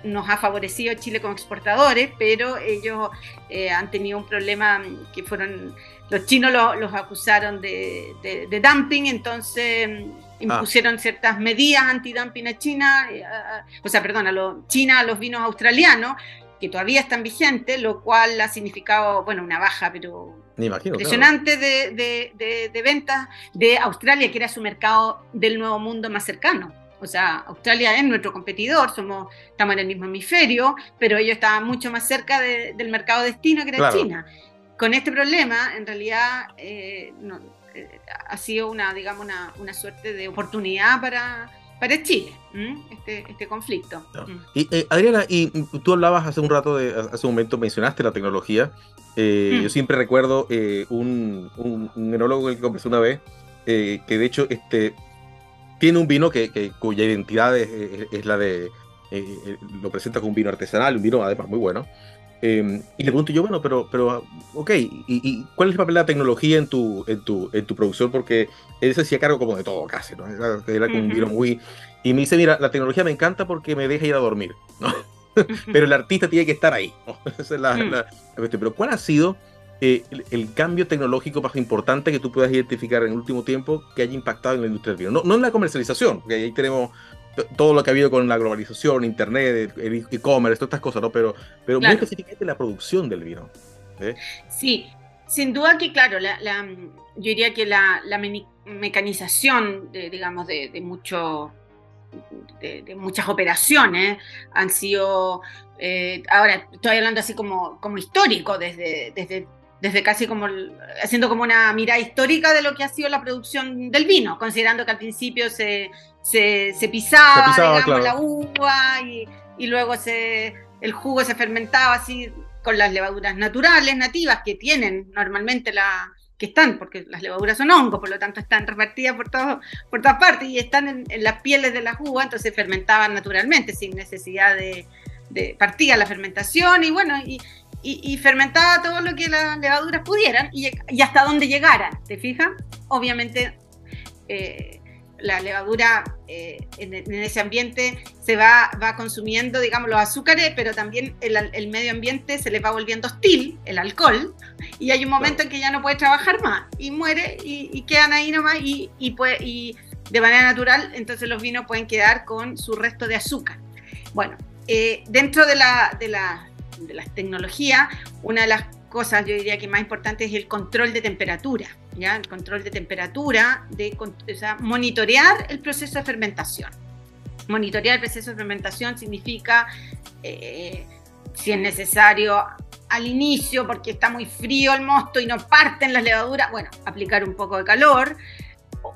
nos ha favorecido Chile como exportadores, pero ellos eh, han tenido un problema que fueron, los chinos los acusaron de, de dumping, entonces impusieron ciertas medidas antidumping a China, eh, o sea, perdón, a China a los vinos australianos, que todavía están vigentes, lo cual ha significado, bueno, una baja, pero impresionante de, de, ventas de Australia, que era su mercado del nuevo mundo más cercano. O sea, Australia es nuestro competidor, somos, estamos en el mismo hemisferio, pero ellos estaban mucho más cerca del mercado destino que era China. Con este problema, en realidad, eh, no, eh, ha sido una, digamos, una, suerte de oportunidad para, para Chile, este, este conflicto. Mm. Y, eh, Adriana, y tú hablabas hace un rato, de, hace un momento mencionaste la tecnología. Eh, mm. Yo siempre recuerdo un, un, enólogo que conversé una vez, que de hecho este, tiene un vino que, cuya identidad es, la de, lo presenta como un vino artesanal, un vino además muy bueno. Em, y le pregunto yo, bueno, pero, pero ok, ¿y, cuál es el papel de la tecnología en tu, en tu, en tu producción? Porque él se hacía cargo como de todo casi, ¿no? Era, como un vino muy... Y me dice, mira, la tecnología me encanta porque me deja ir a dormir, ¿no? pero el artista tiene que estar ahí, ¿no? Esa es la, mm. Pero ¿cuál ha sido eh, el, cambio tecnológico más importante que tú puedas identificar en el último tiempo que haya impactado en la industria del vino? No, no en la comercialización, porque ahí tenemos todo lo que ha habido con la globalización, internet, el e-commerce, todas estas cosas, ¿no? Pero, pero muy específicamente la producción del vino. ¿eh? Sí, sin duda que, claro, la, yo diría que la, mecanización, de, digamos, de, de mucho, de, muchas operaciones han sido, eh, ahora estoy hablando así como, como histórico, desde, desde desde casi como haciendo como una mirada histórica de lo que ha sido la producción del vino, considerando que al principio se, se, pisaba, digamos, la uva y, y luego se, el jugo se fermentaba así con las levaduras naturales, nativas, que tienen normalmente la, que están, porque las levaduras son hongos, por lo tanto están repartidas por, todo, por todas partes y están en, las pieles de la uva, entonces fermentaban naturalmente, sin necesidad de, de partía la fermentación y bueno, y, y, fermentaba todo lo que las levaduras pudieran y, hasta donde llegaran, ¿te fijas? Obviamente eh, la levadura eh, en, ese ambiente se va, va consumiendo, digamos, los azúcares, pero también el, medio ambiente se le va volviendo hostil, el alcohol, y hay un momento en que ya no puede trabajar más y muere y, quedan ahí nomás y, y, puede, y de manera natural, entonces los vinos pueden quedar con su resto de azúcar. Bueno, eh, dentro de la, de, la, de las tecnologías, una de las cosas, yo diría que más importante es el control de temperatura, ¿ya? El control de temperatura, de monitorear el proceso de fermentación. Monitorear el proceso de fermentación significa, eh, si es necesario, al inicio, porque está muy frío el mosto y no parten las levaduras, bueno, aplicar un poco de calor,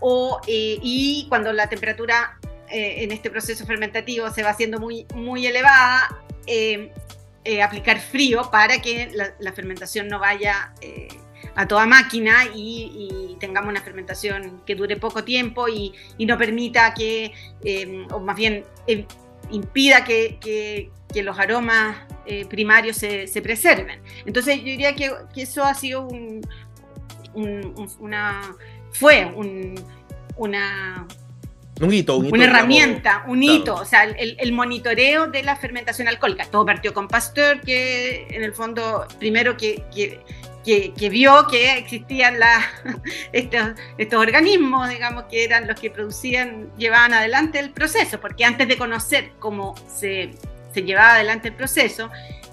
o, eh, y cuando la temperatura eh, en este proceso fermentativo se va haciendo muy, muy elevada, eh, aplicar frío para que la, fermentación no vaya a toda máquina y, tengamos una fermentación que dure poco tiempo y, no permita que, o más bien impida que, los aromas primarios se, preserven. Entonces yo diría que, eso ha sido un, una, fue una un hito, un hito Una herramienta, un hito, o sea, el, monitoreo de la fermentación alcohólica. Todo partió con Pasteur, que en el fondo, primero que, que, vio que existían la, estos, estos organismos, digamos, que eran los que producían, llevaban adelante el proceso, porque antes de conocer cómo se, se llevaba adelante el proceso,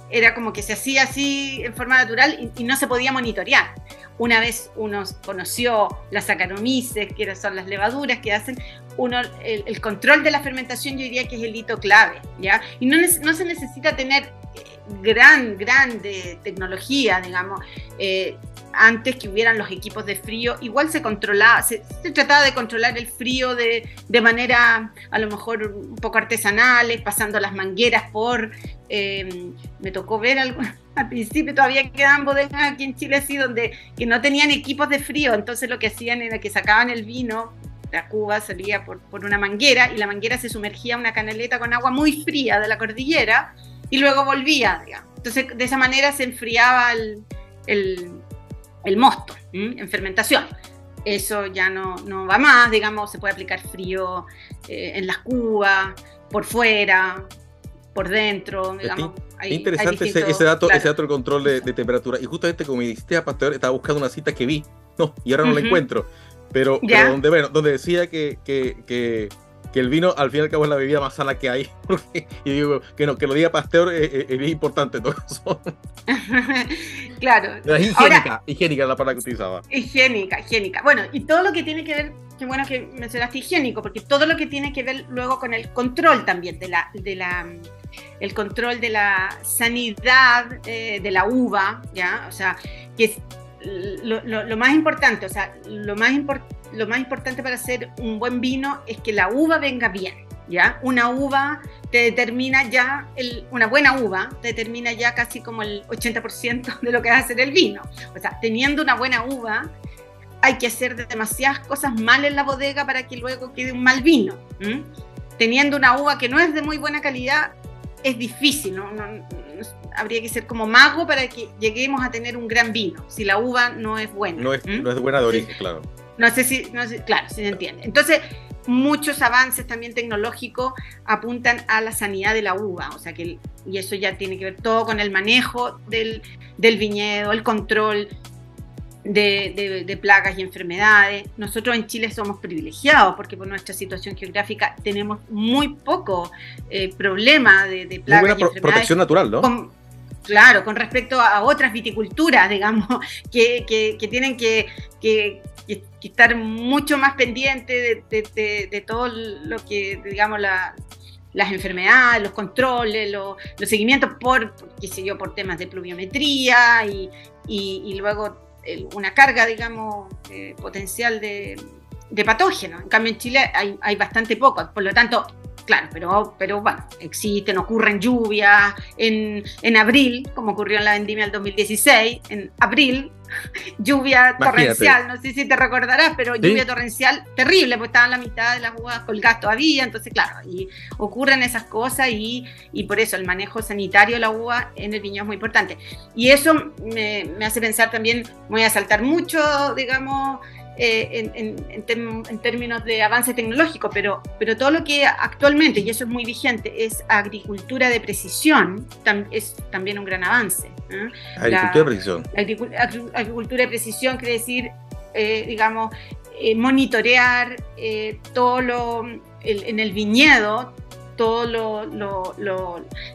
era como que se hacía así en forma natural y, no se podía monitorear. Una vez uno conoció las saccharomyces, que son las levaduras que hacen, uno, el, control de la fermentación yo diría que es el hito clave, ¿ya? Y no, no se necesita tener eh, gran, grande tecnología, digamos. Eh, antes que hubieran los equipos de frío, igual se controlaba, se, trataba de controlar el frío de, de, manera a lo mejor un poco artesanales, pasando las mangueras por, eh, me tocó ver algo, al principio todavía quedaban bodegas aquí en Chile así donde que no tenían equipos de frío, entonces lo que hacían era que sacaban el vino la cuba salía por, por, una manguera y la manguera se sumergía en una canaleta con agua muy fría de la cordillera y luego volvía. Entonces, de esa manera se enfriaba el, mosto en fermentación. Eso ya no, no, va más, digamos, se puede aplicar frío eh, en las cubas, por fuera, por dentro, digamos. interesante ese, dato, ese dato del control de, temperatura. Y justamente como me dijiste a Pasteur, estaba buscando una cita que vi, no, y ahora no la encuentro. Pero, donde, bueno, donde decía que, que, que, que, el vino al fin y al cabo es la bebida más sana que hay. y digo, que, no, que lo diga Pasteur es, es, importante todo eso. claro. Es higiénica, higiénica la palabra que utilizaba. Higiénica, higiénica. Bueno, y todo lo que tiene que ver, qué bueno que mencionaste higiénico, porque todo lo que tiene que ver luego con el control también de la, de la el control de la sanidad eh, de la uva, ¿ya? O sea, que lo, más importante, o sea, lo más, lo más importante para hacer un buen vino es que la uva venga bien, ¿ya? Una uva te determina ya, una buena uva te determina ya casi como el 80% de lo que va a hacer el vino. O sea, teniendo una buena uva, hay que hacer demasiadas cosas mal en la bodega para que luego quede un mal vino. Teniendo una uva que no es de muy buena calidad, es difícil, ¿no? habría que ser como mago para que lleguemos a tener un gran vino, si la uva no es buena. No es, no es buena de origen, claro. No sé si, no claro, si se entiende. Entonces, muchos avances también tecnológicos apuntan a la sanidad de la uva, o sea que, y eso ya tiene que ver todo con el manejo del, del viñedo, el control de, plagas y enfermedades. Nosotros en Chile somos privilegiados porque por nuestra situación geográfica tenemos muy poco eh, problema de, plagas y enfermedades. protección natural, ¿no? claro, con respecto a otras viticulturas, digamos, que, tienen que, estar mucho más pendientes de, todo lo que, digamos, las enfermedades, los controles, los, seguimientos por, qué sé yo, por temas de pluviometría y, y, luego una carga, digamos, eh, potencial de, de patógenos. En cambio, en Chile hay, hay bastante poco. Por lo tanto, claro, pero, pero bueno, existen, ocurren lluvias. En, en abril, como ocurrió en la vendimia del 2016, en abril, lluvia torrencial, no sé si te recordarás, pero lluvia torrencial terrible, porque estaban la mitad de las uvas colgadas todavía, entonces claro, y ocurren esas cosas y, y, por eso el manejo sanitario de la uva en el viñedo es muy importante. Y eso me, me hace pensar también, voy a saltar mucho, digamos, eh, en, términos de avance tecnológico, pero, pero todo lo que actualmente, y eso es muy vigente, es agricultura de precisión, es también un gran avance. ¿Eh? Agricultura de precisión. agricultura de precisión quiere decir, eh, digamos, monitorear todo lo en el viñedo, todos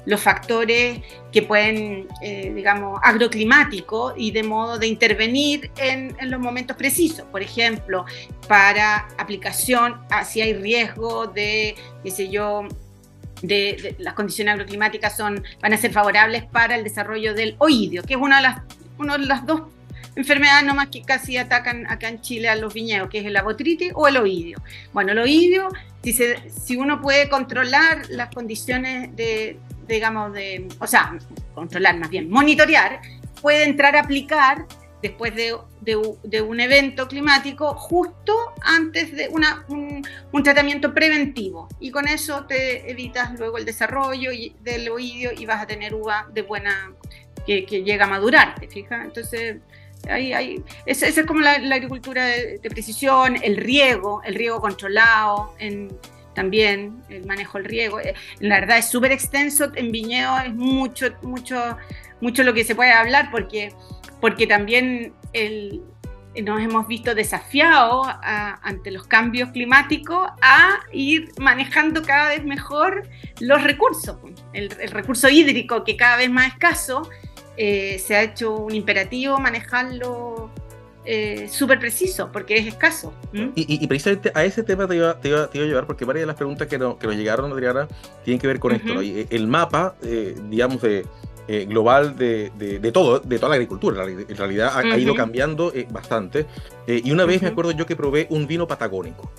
los factores que pueden, eh, digamos, agroclimáticos y de modo de intervenir en, los momentos precisos. Por ejemplo, para aplicación, ah, si hay riesgo de, qué sé yo, de, las condiciones agroclimáticas son, van a ser favorables para el desarrollo del oidio, que es una de las, dos enfermedades nomás que casi atacan acá en Chile a los viñedos, que es el botritis o el oidio. Bueno, el oidio, si, si uno puede controlar las condiciones de, digamos, de, o sea, controlar más bien, monitorear, puede entrar a aplicar después de, de, un evento climático justo antes de una, un, tratamiento preventivo. Y con eso te evitas luego el desarrollo del oidio y vas a tener uva de buena, que, llega a madurar, ¿te? Entonces, hay, esa, es como la, agricultura de, precisión, el riego, el riego controlado, en, también el manejo del riego. Eh, la verdad es súper extenso, en viñedo es mucho, mucho, mucho lo que se puede hablar porque, porque también el, nos hemos visto desafiados ante los cambios climáticos a ir manejando cada vez mejor los recursos. El, el recurso hídrico que cada vez más escaso eh, se ha hecho un imperativo manejarlo eh, súper preciso, porque es escaso. Y, precisamente a ese tema te iba, te, iba, a llevar, porque varias de las preguntas que, no, que nos llegaron, Adriana, tienen que ver con esto. Eh, el mapa, digamos, de, global de, de, todo, de toda la agricultura, en realidad ha, ido cambiando bastante. y una vez me acuerdo yo que probé un vino patagónico.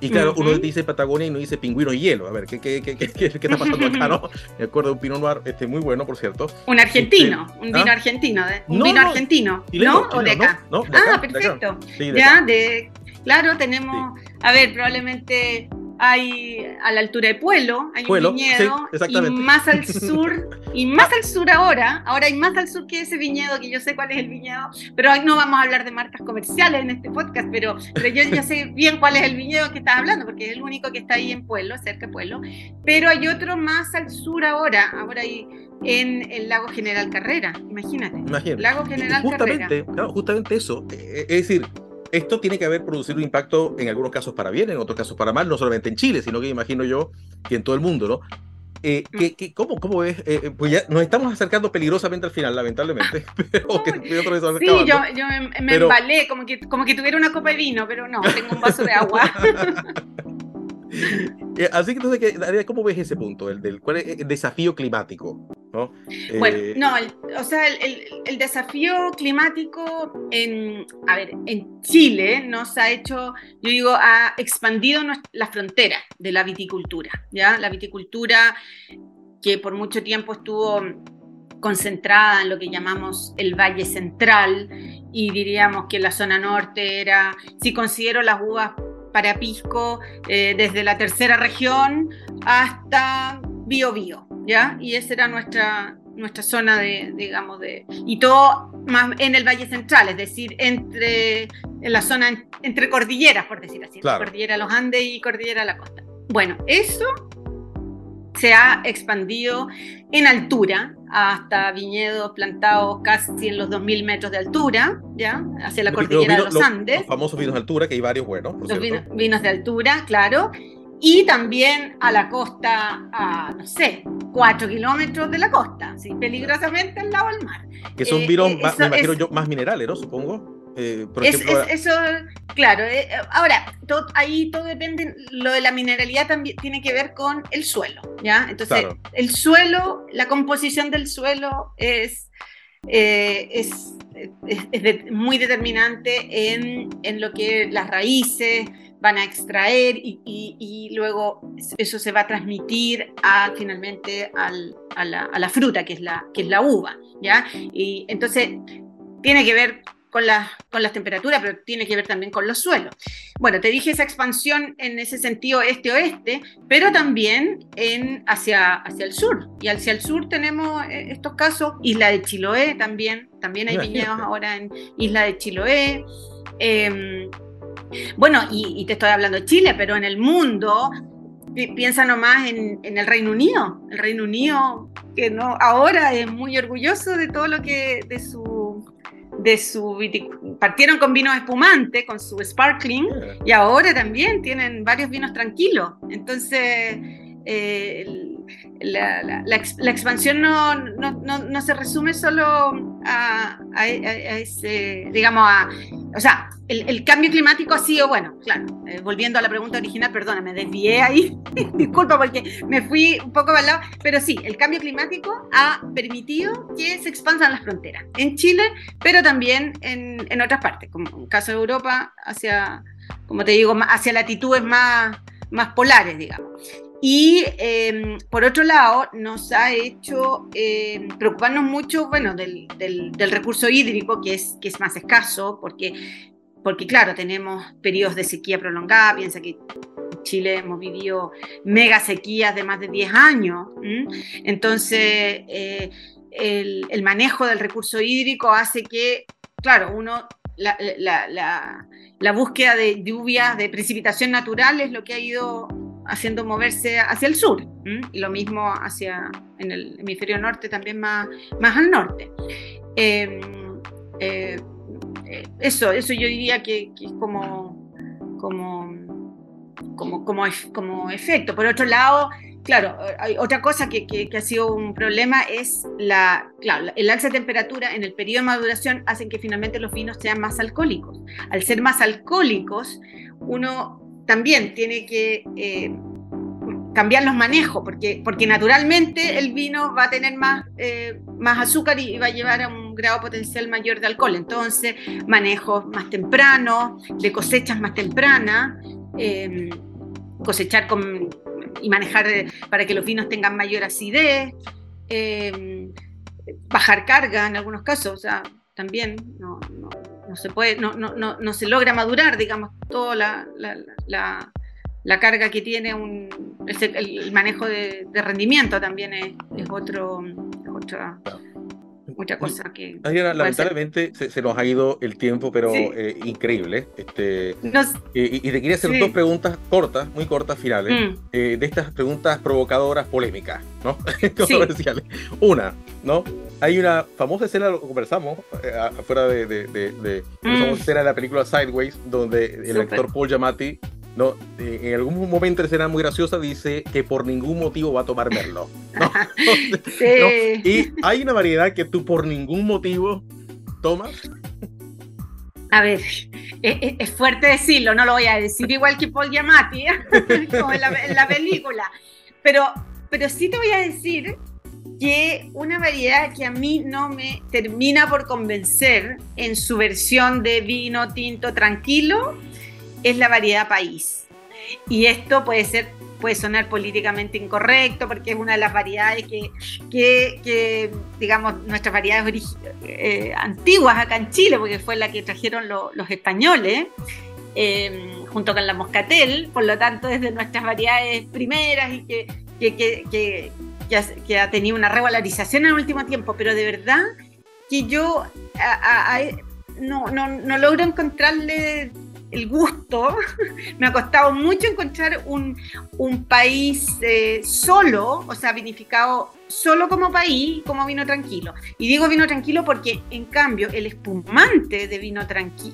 Y claro, uno dice Patagonia y no dice pingüino y hielo. A ver, ¿qué, qué, qué, qué, está pasando acá? ¿no? Me acuerdo de un Pinot Noir este, muy bueno, por cierto. Un argentino, este, un vino ¿ah? argentino, de, un vino argentino, ¿no? ¿O de acá? ah, perfecto. ya, de, claro, tenemos, a ver, probablemente hay a la altura de Pueblo, hay un viñedo, y más al sur, y más al sur ahora, ahora hay más al sur que ese viñedo, que yo sé cuál es el viñedo, pero hoy no vamos a hablar de marcas comerciales en este podcast, pero, pero yo ya sé bien cuál es el viñedo que estás hablando, porque es el único que está ahí en Pueblo, cerca de Pueblo, pero hay otro más al sur ahora, ahora hay en el lago General Carrera, imagínate. imagínate. Lago General justamente, Carrera. justamente eso, eh, es decir, esto tiene que haber producido un impacto en algunos casos para bien, en otros casos para mal, no solamente en Chile, sino que imagino yo que en todo el mundo, ¿no? Eh, mm. cómo, cómo, ves? Eh, eh, pues ya nos estamos acercando peligrosamente al final, lamentablemente. sí, yo, yo me, embalé, como que, como que tuviera una copa de vino, pero no, tengo un vaso de agua. Eh, así que entonces, ¿cómo ves ese punto? El del, ¿Cuál es el desafío climático? ¿no? Bueno, eh, no, o sea, el, el, desafío climático en, a ver, en Chile nos ha hecho, yo digo, ha expandido la frontera de la viticultura, ¿ya? La viticultura que por mucho tiempo estuvo concentrada en lo que llamamos el Valle Central y diríamos que la zona norte era, si considero las uvas para Pisco eh, desde la tercera región hasta Biobío, ¿ya? Y esa era nuestra, nuestra zona de, digamos, de... Y todo más en el Valle Central, es decir, entre en la zona entre cordilleras, por decir así, cordillera de los Andes y cordillera de la costa. Bueno, eso se ha expandido en altura hasta viñedos plantados casi en los 2.000 metros de altura, ¿ya? Hacia la cordillera de los Andes. Los famosos vinos de altura, que hay varios buenos. los vinos, de altura, claro. Y también a la costa, a, no sé, 4 kilómetros de la costa, ¿sí? peligrosamente al lado del mar. Que son vinos, eh, me imagino yo, más minerales, ¿no? Supongo. Eh, eso, claro, eh, ahora, ahí todo depende, lo de la mineralidad también tiene que ver con el suelo, ¿ya? Entonces, el suelo, la composición del suelo es, es, es, muy determinante en, en, lo que las raíces van a extraer y, y, luego eso se va a transmitir a, finalmente al, a, la, a, la, fruta, que es la, que es la uva. ¿ya? Y entonces tiene que ver con, la, con las temperaturas, pero tiene que ver también con los suelos. Bueno, te dije esa expansión en ese sentido este-oeste, pero también en, hacia, hacia el sur. Y hacia el sur tenemos eh, estos casos, Isla de Chiloé también, también hay viñedos ahora en Isla de Chiloé. Em, bueno, y, te estoy hablando de Chile, pero en el mundo, piensa nomás en, en, el Reino Unido. El Reino Unido, que no ahora es muy orgulloso de todo lo que, de su de su partieron con vinos espumantes, con su sparkling, y ahora también tienen varios vinos tranquilos. Entonces, eh, la, la, expansión no, no, no, se resume solo a, ese, digamos, a, o sea, el, cambio climático ha sido, bueno, claro, eh, volviendo a la pregunta original, perdona, me desvié ahí, disculpa porque me fui un poco al lado, pero sí, el cambio climático ha permitido que se expandan las fronteras en Chile, pero también en, en otras partes, como en el caso de Europa, hacia, como te digo, hacia latitudes más, más polares, digamos. Y em, por otro lado, nos ha hecho em, preocuparnos mucho, bueno, del, del, recurso hídrico, que es, que es más escaso, porque, porque, claro, tenemos periodos de sequía prolongada, piensa que Chile hemos vivido mega sequías de más de 10 años, entonces eh, el, manejo del recurso hídrico hace que, claro, uno... La, la, la, la búsqueda de lluvias, de precipitación natural es lo que ha ido haciendo moverse hacia el sur, y lo mismo hacia en el hemisferio norte, también más, más al norte. Em, eh, eso, eso yo diría que, es como, como, como, como, como, efecto. Por otro lado, claro, otra cosa que, que, ha sido un problema es la, claro, el alza de temperatura en el periodo de maduración hacen que finalmente los vinos sean más alcohólicos. Al ser más alcohólicos, uno también tiene que eh, cambiar los manejos, porque, porque naturalmente el vino va a tener más, eh, más azúcar y va a llevar a un grado potencial mayor de alcohol. Entonces, manejos más tempranos, de cosechas más tempranas, em, cosechar con, y manejar eh, para que los vinos tengan mayor acidez, em, bajar carga en algunos casos, o sea, también no, no se puede, no, no, no, se logra madurar, digamos, toda la, la, la, carga que tiene un, el, manejo de, rendimiento también es, es otro, otra, mucha cosa que... lamentablemente se, nos ha ido el tiempo, pero eh, increíble. Este, y, te quería hacer dos preguntas cortas, muy cortas, finales, mm. eh, de estas preguntas provocadoras, polémicas, ¿no? Controversiales. Una, ¿no? Hay una famosa escena, lo conversamos eh, afuera de, de, de, mm. famosa escena de la película Sideways, donde el actor Paul Giamatti ¿no? Eh, en algún momento escena muy graciosa dice que por ningún motivo va a tomar Merlot. Y hay una variedad que tú por ningún motivo tomas. A ver, es, fuerte decirlo, no lo voy a decir igual que Paul Giamatti, ¿eh? como en la, película, pero, pero sí te voy a decir que una variedad que a mí no me termina por convencer en su versión de vino tinto tranquilo es la variedad país. Y esto puede ser puede sonar políticamente incorrecto porque es una de las variedades que, que, digamos, nuestras variedades eh, antiguas acá en Chile, porque fue la que trajeron los españoles, em, junto con la moscatel, por lo tanto es de nuestras variedades primeras y que, que, que, ha, tenido una revalorización en el último tiempo, pero de verdad que yo no, no, no logro encontrarle el gusto, me ha costado mucho encontrar un, país eh, solo, o sea, vinificado solo como país, como vino tranquilo. Y digo vino tranquilo porque, en cambio, el espumante de vino,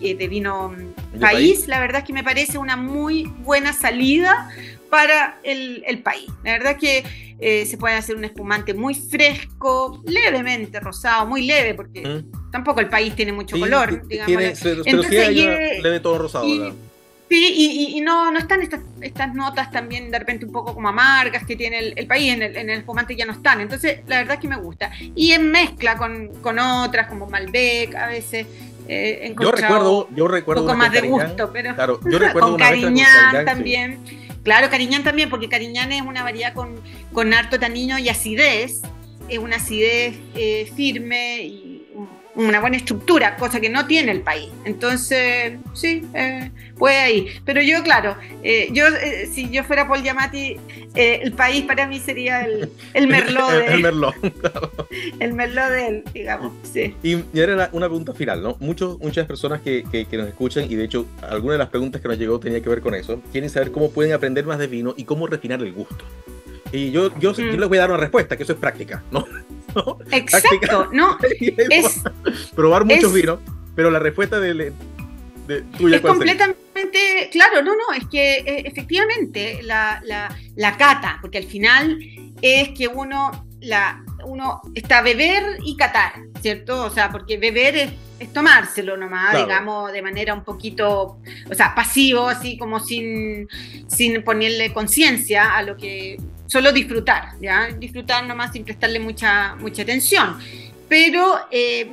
eh, de vino mm, país, la verdad es que me parece una muy buena salida para el, país. La verdad que eh, se puede hacer un espumante muy fresco, levemente rosado, muy leve, porque mm. tampoco el país tiene mucho color. Digamos. Tiene, pero Entonces, sí leve todo rosado. Sí, y, no, no están estas, estas notas también de repente un poco como amargas que tiene el, país, en el, en el espumante ya no están. Entonces, la verdad es que me gusta. Y en mezcla con, con otras, como Malbec, a veces. Eh, yo recuerdo, yo recuerdo un poco más de gusto, pero claro, yo recuerdo con Cariñán también. Claro, Cariñán también, porque Cariñán es una variedad con, con harto tanino y acidez, es una acidez eh, firme y una buena estructura, cosa que no tiene el país. Entonces, sí, eh, puede ahí. Pero yo, claro, eh, yo eh, si yo fuera Paul Yamati, el país para mí sería el, el Merlot de El Merlot, El Merlot de él, digamos, sí. Y, y era una pregunta final, ¿no? Muchos, muchas personas que, que, nos escuchan, y de hecho, alguna de las preguntas que nos llegó tenía que ver con eso, quieren saber cómo pueden aprender más de vino y cómo refinar el gusto. Y yo, yo, yo les voy a dar una respuesta, que eso es práctica, ¿no? Exacto, no. es, probar muchos vinos, pero la respuesta de, de tuya es completamente claro, no, no, es que eh, efectivamente la, la, cata, porque al final es que uno, la, uno está beber y catar, ¿cierto? O sea, porque beber es, tomárselo nomás, digamos, de manera un poquito, o sea, pasivo, así como sin, sin ponerle conciencia a lo que solo disfrutar, ¿ya? Disfrutar nomás sin prestarle mucha, mucha atención. Pero eh,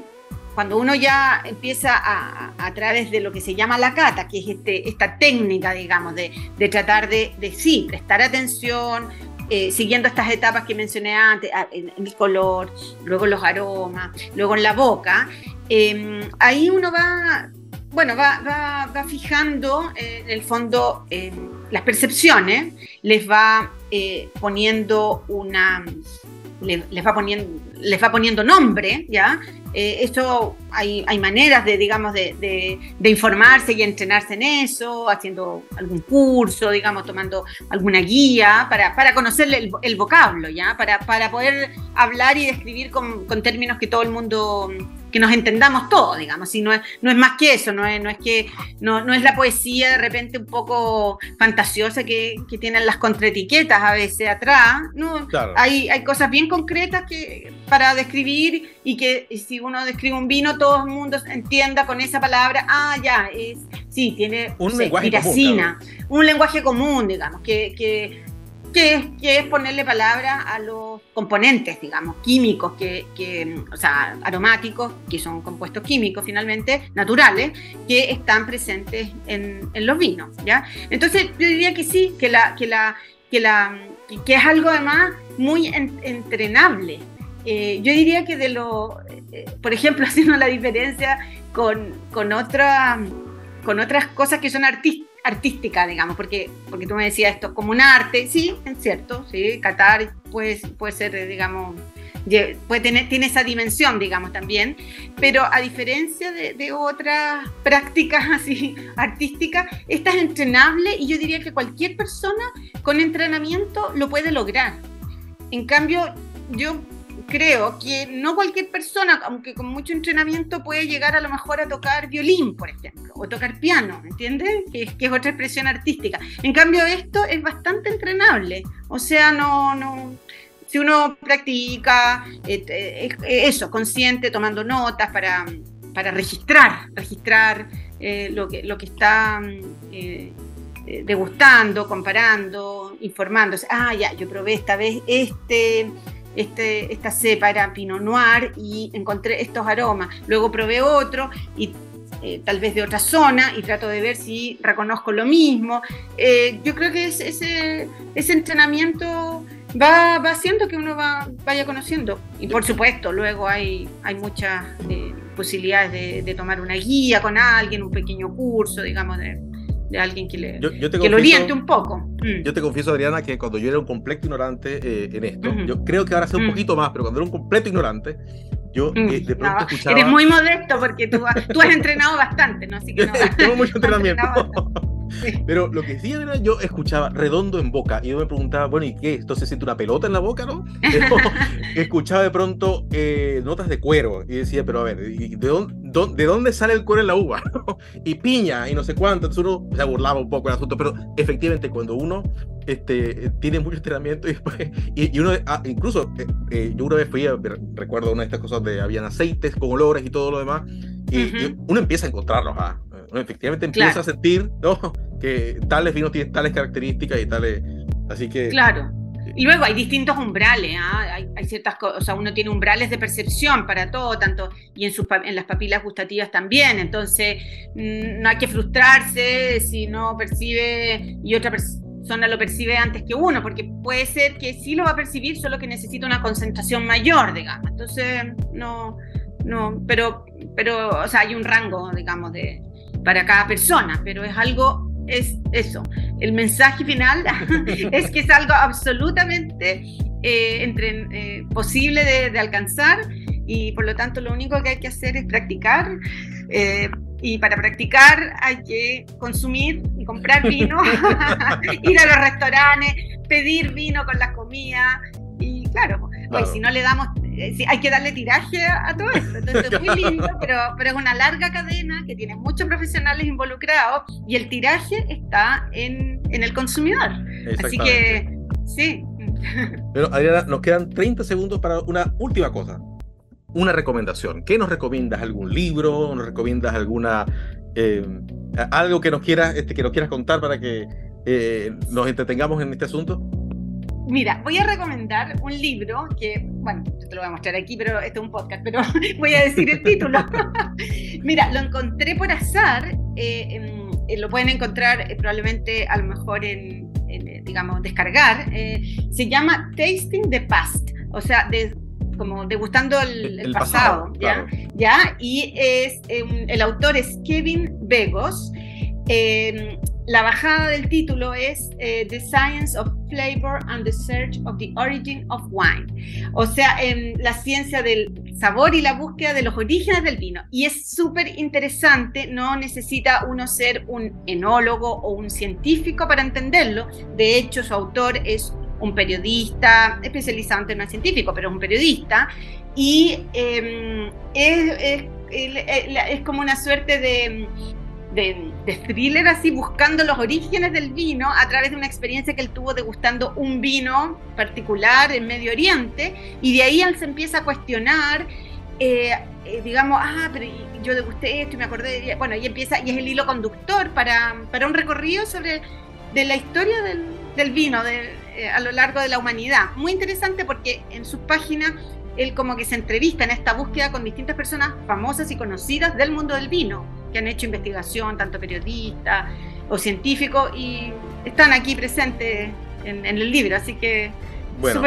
cuando uno ya empieza a, a, través de lo que se llama la cata, que es este, esta técnica, digamos, de, de tratar de, de, sí, prestar atención, eh, siguiendo estas etapas que mencioné antes, en, el color, luego los aromas, luego en la boca, em, ahí uno va, bueno, va, va, va fijando eh, en el fondo em, las percepciones, les va eh, poniendo una, les, va poniendo, les va poniendo nombre, ¿ya? Eh, eso hay, hay, maneras de, digamos, de, de, informarse y entrenarse en eso, haciendo algún curso, digamos, tomando alguna guía para, para conocer el, el, vocablo, ¿ya? Para, para poder hablar y describir con términos que todo el mundo que nos entendamos todo, digamos, si no es, no es más que eso, no es, no es que no, no es la poesía de repente un poco fantasiosa que, que tienen las contraetiquetas a veces atrás, ¿no? Hay, hay cosas bien concretas que, para describir y que si uno describe un vino, todo el mundo entienda con esa palabra, ah, ya, es, sí, tiene un lenguaje común, un lenguaje común, digamos, que, que que, es ponerle palabra a los componentes, digamos, químicos, que, o sea, aromáticos, que son compuestos químicos finalmente, naturales, que están presentes en, los vinos, ¿ya? Entonces, yo diría que sí, que, la, que, la, que, la, que es algo además muy entrenable. Eh, yo diría que de lo, eh, por ejemplo, haciendo la diferencia con, con, otra, con otras cosas que son artísticas, artística, digamos, porque, porque tú me decías esto como un arte, sí, es cierto, sí, Qatar puede, puede ser, digamos, puede tener, tiene esa dimensión, digamos, también, pero a diferencia de, otras prácticas así artísticas, esta es entrenable y yo diría que cualquier persona con entrenamiento lo puede lograr. En cambio, yo creo que no cualquier persona, aunque con mucho entrenamiento, puede llegar a lo mejor a tocar violín, por ejemplo, o tocar piano, ¿entiendes? Que es, otra expresión artística. En cambio, esto es bastante entrenable. O sea, no, no, si uno practica eh, eh, eso, consciente, tomando notas para, para registrar, registrar eh, lo, que, lo que está degustando, comparando, informándose. Ah, ya, yo probé esta vez este este, esta cepa era Pinot Noir y encontré estos aromas. Luego probé otro y eh, tal vez de otra zona y trato de ver si reconozco lo mismo. Eh, yo creo que ese, ese entrenamiento va, va, haciendo que uno va, vaya conociendo. Y por supuesto, luego hay, hay muchas eh, posibilidades de, tomar una guía con alguien, un pequeño curso, digamos, de, de alguien que, le, que lo oriente un poco. Mm. Yo te confieso, Adriana, que cuando yo era un completo ignorante eh, en esto, yo creo que ahora sé un mm. poquito más, pero cuando era un completo ignorante, yo mm. eh, de pronto escuchaba... Eres muy modesto porque tú, tú has entrenado bastante, ¿no? Así que no, Tengo mucho entrenamiento. Pero lo que sí era, yo escuchaba redondo en boca y yo me preguntaba, bueno, ¿y qué? ¿Esto se siente una pelota en la boca, no? escuchaba de pronto eh, notas de cuero y decía, pero a ver, ¿de dónde, ¿de dónde sale el cuero en la uva? y piña y no sé cuánto. Entonces uno se burlaba un poco del asunto, pero efectivamente cuando uno este, tiene mucho entrenamiento y, después, y, uno, ah, incluso eh, eh, yo una vez fui, recuerdo una de estas cosas de habían aceites con olores y todo lo demás, y, uno empieza a encontrarlos. Ah, efectivamente empieza a sentir ¿no? que tales vinos tienen tales características y tales. Así que. Claro. Y luego hay distintos umbrales, ¿ah? hay, ciertas cosas, o sea, uno tiene umbrales de percepción para todo, tanto y en, sus, en las papilas gustativas también, entonces mm, no hay que frustrarse si no percibe y otra persona lo percibe antes que uno, porque puede ser que sí lo va a percibir, solo que necesita una concentración mayor, digamos, entonces no, no, pero, pero, o sea, hay un rango, digamos, de, para cada persona, pero es algo es eso. El mensaje final es que es algo absolutamente eh, entre, eh, posible de, alcanzar y por lo tanto lo único que hay que hacer es practicar. Eh, y para practicar hay que consumir y comprar vino, ir a los restaurantes, pedir vino con la comida. Y claro, pues si no le damos eh, hay que darle tiraje a, todo esto. Entonces es muy lindo, pero, pero es una larga cadena que tiene muchos profesionales involucrados y el tiraje está en, en el consumidor. Así que, sí. Pero Adriana, nos quedan 30 segundos para una última cosa. Una recomendación. ¿Qué nos recomiendas? ¿Algún libro? ¿Nos recomiendas alguna eh, algo que nos quieras, este, que nos quieras contar para que eh, nos entretengamos en este asunto? Mira, voy a recomendar un libro que, bueno, yo te lo voy a mostrar aquí, pero este es un podcast, pero voy a decir el título. Mira, lo encontré por azar, eh, lo pueden encontrar eh, probablemente a lo mejor en, eh, digamos, descargar. se llama Tasting the Past, o sea, como degustando el, pasado, ¿ya? ¿ya? Y es, el autor es Kevin Begos. La bajada del título es eh, The Science of Flavor and the Search of the Origin of Wine, o sea, en la ciencia del sabor y la búsqueda de los orígenes del vino. Y es súper interesante, no necesita uno ser un enólogo o un científico para entenderlo. De hecho, su autor es un periodista especializado en temas científicos, pero es un periodista, y em, es, es como una suerte de de, thriller así, buscando los orígenes del vino a través de una experiencia que él tuvo degustando un vino particular en Medio Oriente, y de ahí él se empieza a cuestionar, eh, eh, digamos, ah, pero yo degusté esto y me acordé, de, bueno, y empieza, y es el hilo conductor para, para un recorrido sobre de la historia del, del vino de, eh, a lo largo de la humanidad. Muy interesante porque en sus páginas él como que se entrevista en esta búsqueda con distintas personas famosas y conocidas del mundo del vino que han hecho investigación, tanto periodistas o científicos, y están aquí presentes en, el libro, así que bueno,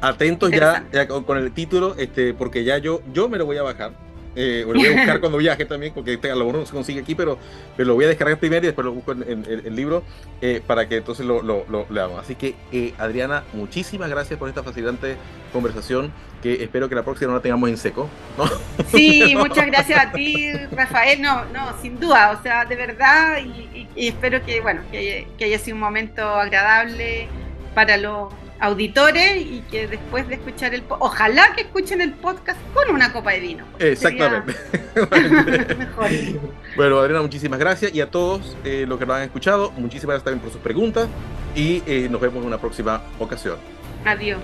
atentos ya, con, el título, este, porque ya yo, yo me lo voy a bajar. Eh, lo voy a buscar cuando viaje también, porque a lo mejor no se consigue aquí, pero, pero lo voy a descargar primero y después lo busco en, el libro eh, para que entonces lo, lo, lo leamos. Así que, eh, Adriana, muchísimas gracias por esta fascinante conversación que espero que la próxima no la tengamos en seco. ¿no? Sí, muchas gracias a ti, Rafael. No, no, sin duda, o sea, de verdad, y, espero que, bueno, que, que haya sido un momento agradable para los auditores y que después de escuchar el ojalá que escuchen el podcast con una copa de vino. Exactamente. Bueno, Adriana, muchísimas gracias y a todos eh, los que nos han escuchado, muchísimas gracias también por sus preguntas y eh, nos vemos en una próxima ocasión. Adiós.